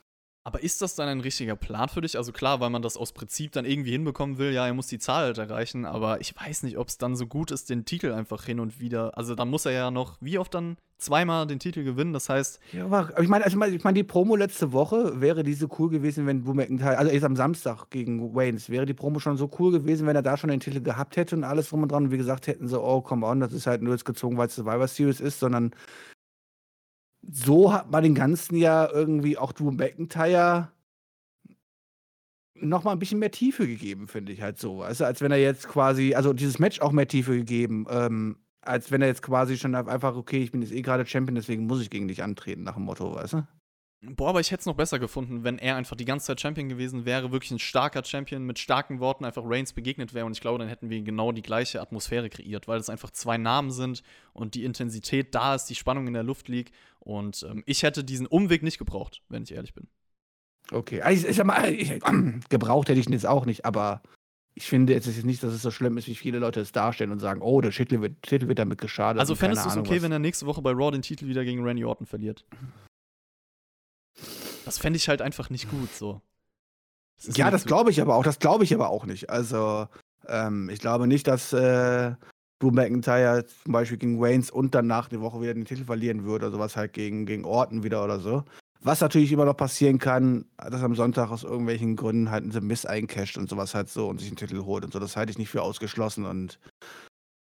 Aber ist das dann ein richtiger Plan für dich? Also klar, weil man das aus Prinzip dann irgendwie hinbekommen will, ja, er muss die Zahl halt erreichen, aber ich weiß nicht, ob es dann so gut ist, den Titel einfach hin und wieder. Also dann muss er ja noch, wie oft dann zweimal den Titel gewinnen. Das heißt. Ja, aber ich meine, also ich meine, die Promo letzte Woche wäre diese cool gewesen, wenn Drew McIntyre, also jetzt am Samstag gegen Waynes, wäre die Promo schon so cool gewesen, wenn er da schon den Titel gehabt hätte und alles drum und dran. Und wie gesagt, hätten sie, oh, come on, das ist halt nur jetzt gezogen, weil es Survivor Series ist, sondern so hat man den ganzen ja irgendwie auch Drew McIntyre noch mal ein bisschen mehr Tiefe gegeben, finde ich halt so. Also als wenn er jetzt quasi, also dieses Match auch mehr Tiefe gegeben, ähm, als wenn er jetzt quasi schon einfach, okay, ich bin jetzt eh gerade Champion, deswegen muss ich gegen dich antreten, nach dem Motto, weißt du? Boah, aber ich hätte es noch besser gefunden, wenn er einfach die ganze Zeit Champion gewesen wäre, wirklich ein starker Champion mit starken Worten einfach Reigns begegnet wäre. Und ich glaube, dann hätten wir genau die gleiche Atmosphäre kreiert, weil es einfach zwei Namen sind und die Intensität da ist, die Spannung in der Luft liegt. Und ähm, ich hätte diesen Umweg nicht gebraucht, wenn ich ehrlich bin. Okay, also ich, ich sag mal, ich, äh, gebraucht hätte ich ihn jetzt auch nicht, aber ich finde jetzt ist nicht, dass es so schlimm ist, wie viele Leute es darstellen und sagen, oh, der Titel wird, Titel wird damit geschadet. Also fändest du es okay, was. wenn er nächste Woche bei Raw den Titel wieder gegen Randy Orton verliert? Das fände ich halt einfach nicht gut so. Das ja, das glaube ich aber auch. Das glaube ich aber auch nicht. Also, ähm, ich glaube nicht, dass äh, Drew McIntyre zum Beispiel gegen Waynes und danach die Woche wieder den Titel verlieren würde oder sowas halt gegen, gegen Orton wieder oder so. Was natürlich immer noch passieren kann, dass am Sonntag aus irgendwelchen Gründen halt ein Miss eincasht und sowas halt so und sich einen Titel holt und so. Das halte ich nicht für ausgeschlossen und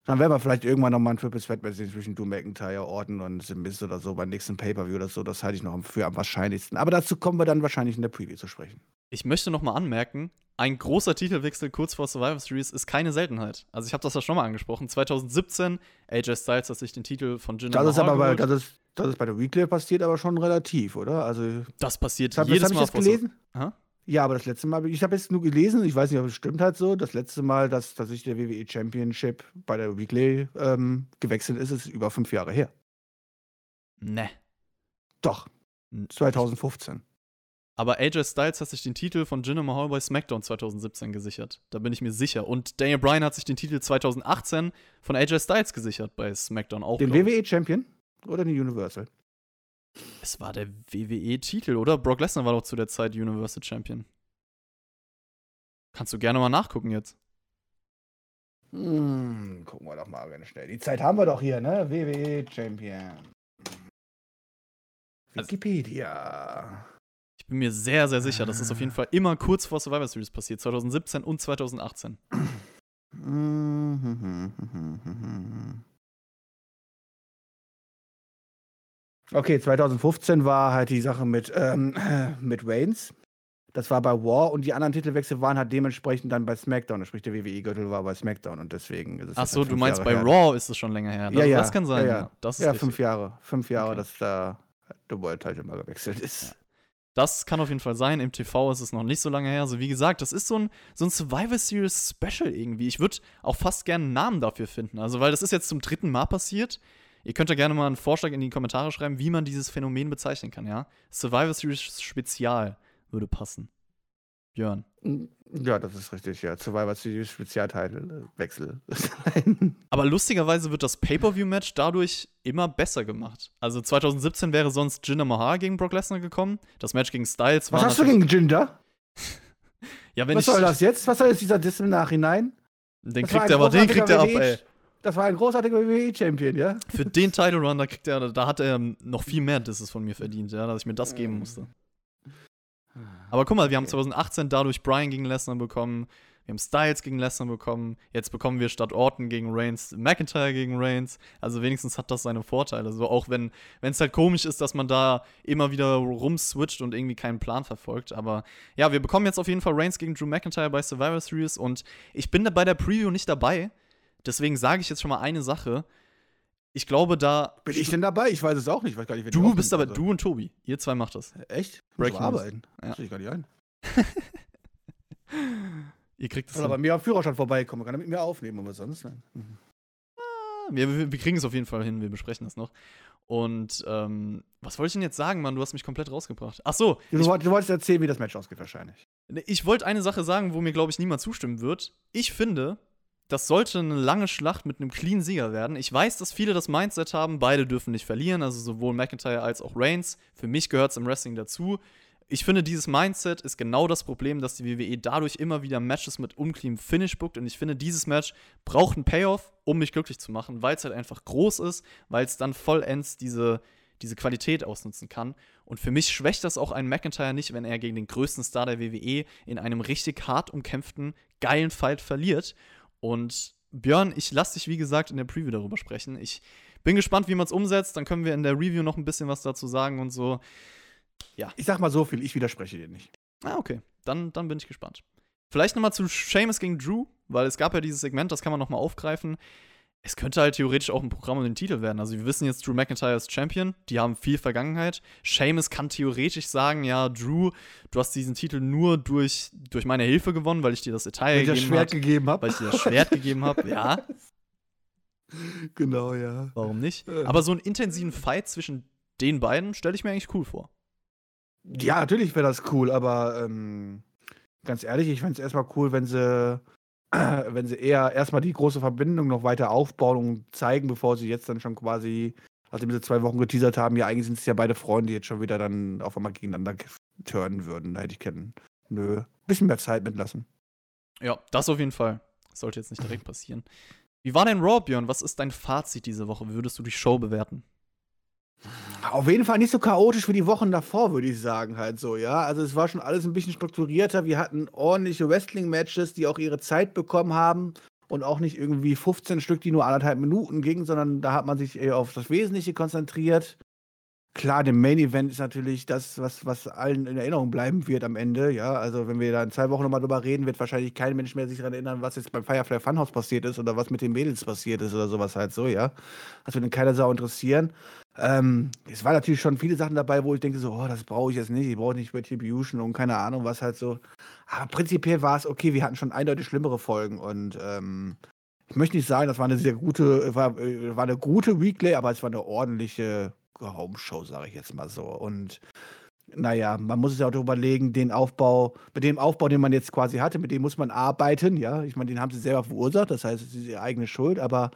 dann werden wir vielleicht irgendwann nochmal ein Triple Threat Match zwischen Drew McIntyre, Orton und The Miz oder so beim nächsten Pay-Per-View oder so. Das halte ich noch für am wahrscheinlichsten. Aber dazu kommen wir dann wahrscheinlich in der Preview zu sprechen. Ich möchte nochmal anmerken, ein großer Titelwechsel kurz vor Survivor Series ist keine Seltenheit. Also ich habe das ja schon mal angesprochen. 2017, AJ Styles hat sich den Titel von Jinder Das ist aber bei, das ist, das ist bei der Weekly passiert aber schon relativ, oder? Also das passiert das jedes Mal. Habe ich das gelesen? Aha? Ja, aber das letzte Mal, ich habe jetzt nur gelesen, ich weiß nicht, ob es stimmt halt so, das letzte Mal, dass, dass ich der WWE Championship bei der Weekly ähm, gewechselt ist, ist über fünf Jahre her. Ne. Doch. 2015. aber AJ Styles hat sich den Titel von Jinder Mahal bei SmackDown 2017 gesichert. Da bin ich mir sicher. Und Daniel Bryan hat sich den Titel 2018 von AJ Styles gesichert bei SmackDown auch. Den WWE-Champion oder den Universal? Es war der WWE-Titel, oder? Brock Lesnar war doch zu der Zeit Universal Champion. Kannst du gerne mal nachgucken jetzt. Hm, gucken wir doch mal ganz schnell. Die Zeit haben wir doch hier, ne? WWE-Champion. Also Wikipedia. Ich bin mir sehr, sehr sicher, das ist auf jeden Fall immer kurz vor Survivor Series passiert, 2017 und 2018. Okay, 2015 war halt die Sache mit, ähm, mit Reigns. Das war bei War und die anderen Titelwechsel waren halt dementsprechend dann bei SmackDown. Sprich, der WWE-Gürtel war bei SmackDown und deswegen ist es Ach so, halt du meinst Jahre bei her. Raw ist es schon länger her. Das, Ja, ja. das kann sein, Ja, ja. ja. Das ist Ja, fünf Jahre. Fünf Jahre, Okay. dass da der World Title mal gewechselt ist. Das kann auf jeden Fall sein. Im TV ist es noch nicht so lange her. Also, wie gesagt, das ist so ein, so ein Survivor Series Special irgendwie. Ich würde auch fast gerne einen Namen dafür finden. Also, weil das ist jetzt zum dritten Mal passiert. Ihr könnt ja gerne mal einen Vorschlag in die Kommentare schreiben, wie man dieses Phänomen bezeichnen kann, ja? Survivor Series Spezial würde passen. Björn. Ja, das ist richtig, ja. Survivor Series Spezialtitel äh, Wechsel. Aber lustigerweise wird das Pay-Per-View-Match dadurch immer besser gemacht. Also 2017 wäre sonst Jinder Mahal gegen Brock Lesnar gekommen. Das Match gegen Styles Was war hast du gegen Jinder? Ja, wenn Was ich, soll das jetzt? Was soll jetzt dieser Diss im Nachhinein? Den Das kriegt er aber, den kriegt er ab, ey. Das war ein großartiger WWE-Champion, ja? Für den Title Run, da kriegt er, da hat er noch viel mehr Disses von mir verdient, ja, dass ich mir das Mm. geben musste. Aber guck mal, wir haben 2018 dadurch Bryan gegen Lesnar bekommen, wir haben Styles gegen Lesnar bekommen, jetzt bekommen wir statt Orton gegen Reigns McIntyre gegen Reigns. Also wenigstens hat das seine Vorteile. So auch wenn es halt komisch ist, dass man da immer wieder rumswitcht und irgendwie keinen Plan verfolgt. Aber ja, wir bekommen jetzt auf jeden Fall Reigns gegen Drew McIntyre bei Survivor Series und ich bin da bei der Preview nicht dabei. Deswegen sage ich jetzt schon mal eine Sache. Ich glaube, da. Bin ich denn dabei? Ich weiß es auch nicht. Ich weiß gar nicht, Du bist aber, also. du und Tobi. Ihr zwei macht das. Echt? Breaking News. arbeiten. Ja. Das ich gar nicht ein. Ihr kriegt es Soll er bei hin. mir am Führerschein vorbeikommen. Kann er mit mir aufnehmen, aber sonst nein. Wir, wir, wir kriegen es auf jeden Fall hin. Wir besprechen das noch. Und ähm, was wollte ich denn jetzt sagen, Mann? Du hast mich komplett rausgebracht. Ach so, Du, ich, du wolltest erzählen, wie das Match ausgeht, wahrscheinlich. ich wollte eine Sache sagen, wo mir, glaube ich, niemand zustimmen wird. Ich finde, das sollte eine lange Schlacht mit einem clean Sieger werden. Ich weiß, dass viele das Mindset haben, beide dürfen nicht verlieren, also sowohl McIntyre als auch Reigns. Für mich gehört es im Wrestling dazu. Ich finde, dieses Mindset ist genau das Problem, dass die WWE dadurch immer wieder Matches mit unclean Finish bookt. Und ich finde, dieses Match braucht einen Payoff, um mich glücklich zu machen, weil es halt einfach groß ist, weil es dann vollends diese, diese Qualität ausnutzen kann. Und für mich schwächt das auch einen McIntyre nicht, wenn er gegen den größten Star der WWE in einem richtig hart umkämpften, geilen Fight verliert. Und Björn, ich lasse dich, wie gesagt, in der Preview darüber sprechen. Ich bin gespannt, wie man es umsetzt. Dann können wir in der Review noch ein bisschen was dazu sagen und so. Ich sag mal so viel, ich widerspreche dir nicht. Ah, okay. Dann, dann bin ich gespannt. Vielleicht nochmal zu Seamus gegen Drew, weil es gab ja dieses Segment, das kann man nochmal aufgreifen. Es könnte halt theoretisch auch ein Programm um den Titel werden. Also wir wissen jetzt, Drew McIntyre ist Champion, die haben viel Vergangenheit. Seamus kann theoretisch sagen, ja, Drew, du hast diesen Titel nur durch, durch meine Hilfe gewonnen, weil ich dir das Detail ich das gegeben Schwert habe. gegeben habe. Weil ich dir das Schwert gegeben habe, ja, Genau, ja. warum nicht? Äh. Aber so einen intensiven Fight zwischen den beiden stelle ich mir eigentlich cool vor. Ja, natürlich wäre das cool, aber ähm, ganz ehrlich, ich fände es erstmal cool, wenn sie, wenn sie eher erstmal die große Verbindung noch weiter aufbauen und zeigen, bevor sie jetzt dann schon quasi, nachdem sie zwei Wochen geteasert haben, ja, eigentlich sind es ja beide Freunde, die jetzt schon wieder dann auf einmal gegeneinander turnen würden. Da hätte ich kennen. Nö. Bisschen mehr Zeit mitlassen. Ja, das auf jeden Fall. Das sollte jetzt nicht direkt passieren. Wie war denn Raw, Björn? Was ist dein Fazit diese Woche? Wie würdest du die Show bewerten? Auf jeden Fall nicht so chaotisch wie die Wochen davor, würde ich sagen, halt so, ja. Also es war schon alles ein bisschen strukturierter. Wir hatten ordentliche Wrestling-Matches, die auch ihre Zeit bekommen haben und auch nicht irgendwie 15 Stück, die nur anderthalb Minuten gingen, sondern da hat man sich eher auf das Wesentliche konzentriert. Klar, der Main Event ist natürlich das, was, was allen in Erinnerung bleiben wird am Ende, ja. Also wenn wir da in zwei Wochen nochmal drüber reden, wird wahrscheinlich kein Mensch mehr sich daran erinnern, was jetzt beim Firefly Funhouse passiert ist oder was mit den Mädels passiert ist oder sowas halt so, ja. Das wird in keiner Sau interessieren. Ähm, es waren natürlich schon viele Sachen dabei, wo ich denke so, oh, das brauche ich jetzt nicht, ich brauche nicht Retribution und keine Ahnung, was halt so. Aber prinzipiell war es okay, wir hatten schon eindeutig schlimmere Folgen und ähm, ich möchte nicht sagen, das war eine sehr gute, war, äh, war eine gute Weekly, aber es war eine ordentliche Home-Show, sage ich jetzt mal so. Und naja, man muss es ja auch überlegen, den Aufbau, mit dem Aufbau, den man jetzt quasi hatte, mit dem muss man arbeiten, ja. Ich meine, den haben sie selber verursacht, das heißt, es ist ihre eigene Schuld, aber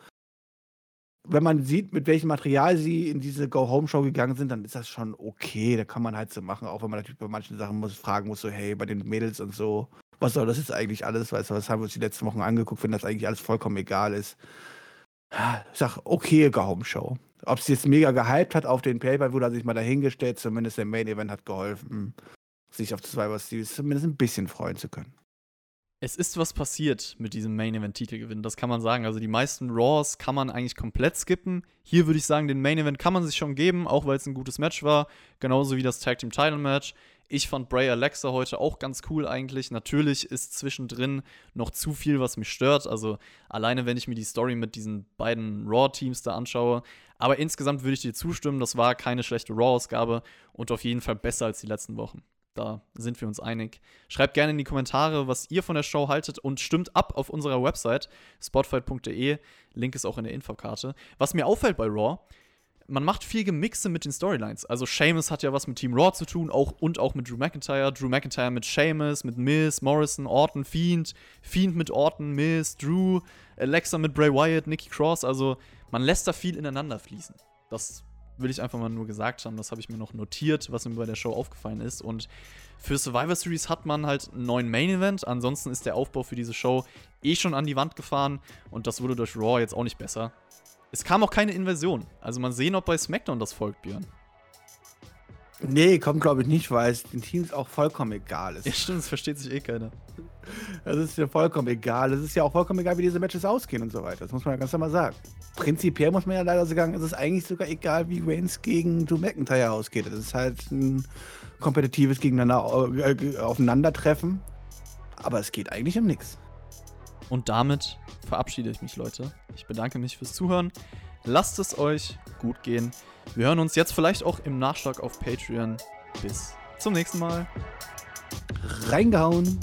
wenn man sieht, mit welchem Material sie in diese Go-Home-Show gegangen sind, dann ist das schon okay. Da kann man halt so machen, auch wenn man natürlich bei manchen Sachen muss, fragen muss, so, hey, bei den Mädels und so, was soll das jetzt eigentlich alles? Weißt du, was haben wir uns die letzten Wochen angeguckt, wenn das eigentlich alles vollkommen egal ist? Ich sag, okay, Go-Home-Show. Ob es jetzt mega gehypt hat auf den Paper, wurde sich mal dahingestellt, zumindest der Main Event hat geholfen, sich auf Survivor Series zumindest ein bisschen freuen zu können. Es ist was passiert mit diesem Main Event Titelgewinn, das kann man sagen. Also die meisten Raws kann man eigentlich komplett skippen. Hier würde ich sagen, den Main Event kann man sich schon geben, auch weil es ein gutes Match war, genauso wie das Tag Team Title Match. Ich fand Bray Alexa heute auch ganz cool eigentlich. Natürlich ist zwischendrin noch zu viel, was mich stört. Also alleine, wenn ich mir die Story mit diesen beiden Raw-Teams da anschaue. Aber insgesamt würde ich dir zustimmen, das war keine schlechte Raw-Ausgabe und auf jeden Fall besser als die letzten Wochen. Da sind wir uns einig. Schreibt gerne in die Kommentare, was ihr von der Show haltet und stimmt ab auf unserer Website spotfight.de. Link ist auch in der Infokarte. Was mir auffällt bei Raw, man macht viel Gemixe mit den Storylines. Also Seamus hat ja was mit Team Raw zu tun auch, und auch mit Drew McIntyre. Drew McIntyre mit Seamus, mit Miz, Morrison, Orton, Fiend. Fiend mit Orton, Miz, Drew, Alexa mit Bray Wyatt, Nikki Cross. Also man lässt da viel ineinander fließen. Das will ich einfach mal nur gesagt haben. Das habe ich mir noch notiert, was mir bei der Show aufgefallen ist. Und für Survivor Series hat man halt einen neuen Main Event. Ansonsten ist der Aufbau für diese Show eh schon an die Wand gefahren. Und das wurde durch Raw jetzt auch nicht besser. Es kam auch keine Inversion. Also mal sehen, ob bei SmackDown das folgt, Björn. Nee, kommt glaube ich nicht, weil es den Teams auch vollkommen egal ist. Ja, stimmt, es versteht sich eh keiner. Das ist ja vollkommen egal. Es ist ja auch vollkommen egal, wie diese Matches ausgehen und so weiter. Das muss man ja ganz normal sagen. Prinzipiell muss man ja leider sagen, es ist eigentlich sogar egal, wie Reigns gegen Drew McIntyre ausgeht. Das ist halt ein kompetitives Gegeneinander äh, Aufeinandertreffen. Aber es geht eigentlich um nichts. Und damit verabschiede ich mich, Leute. Ich bedanke mich fürs Zuhören. Lasst es euch gut gehen. Wir hören uns jetzt vielleicht auch im Nachschlag auf Patreon. Bis zum nächsten Mal. Reingehauen.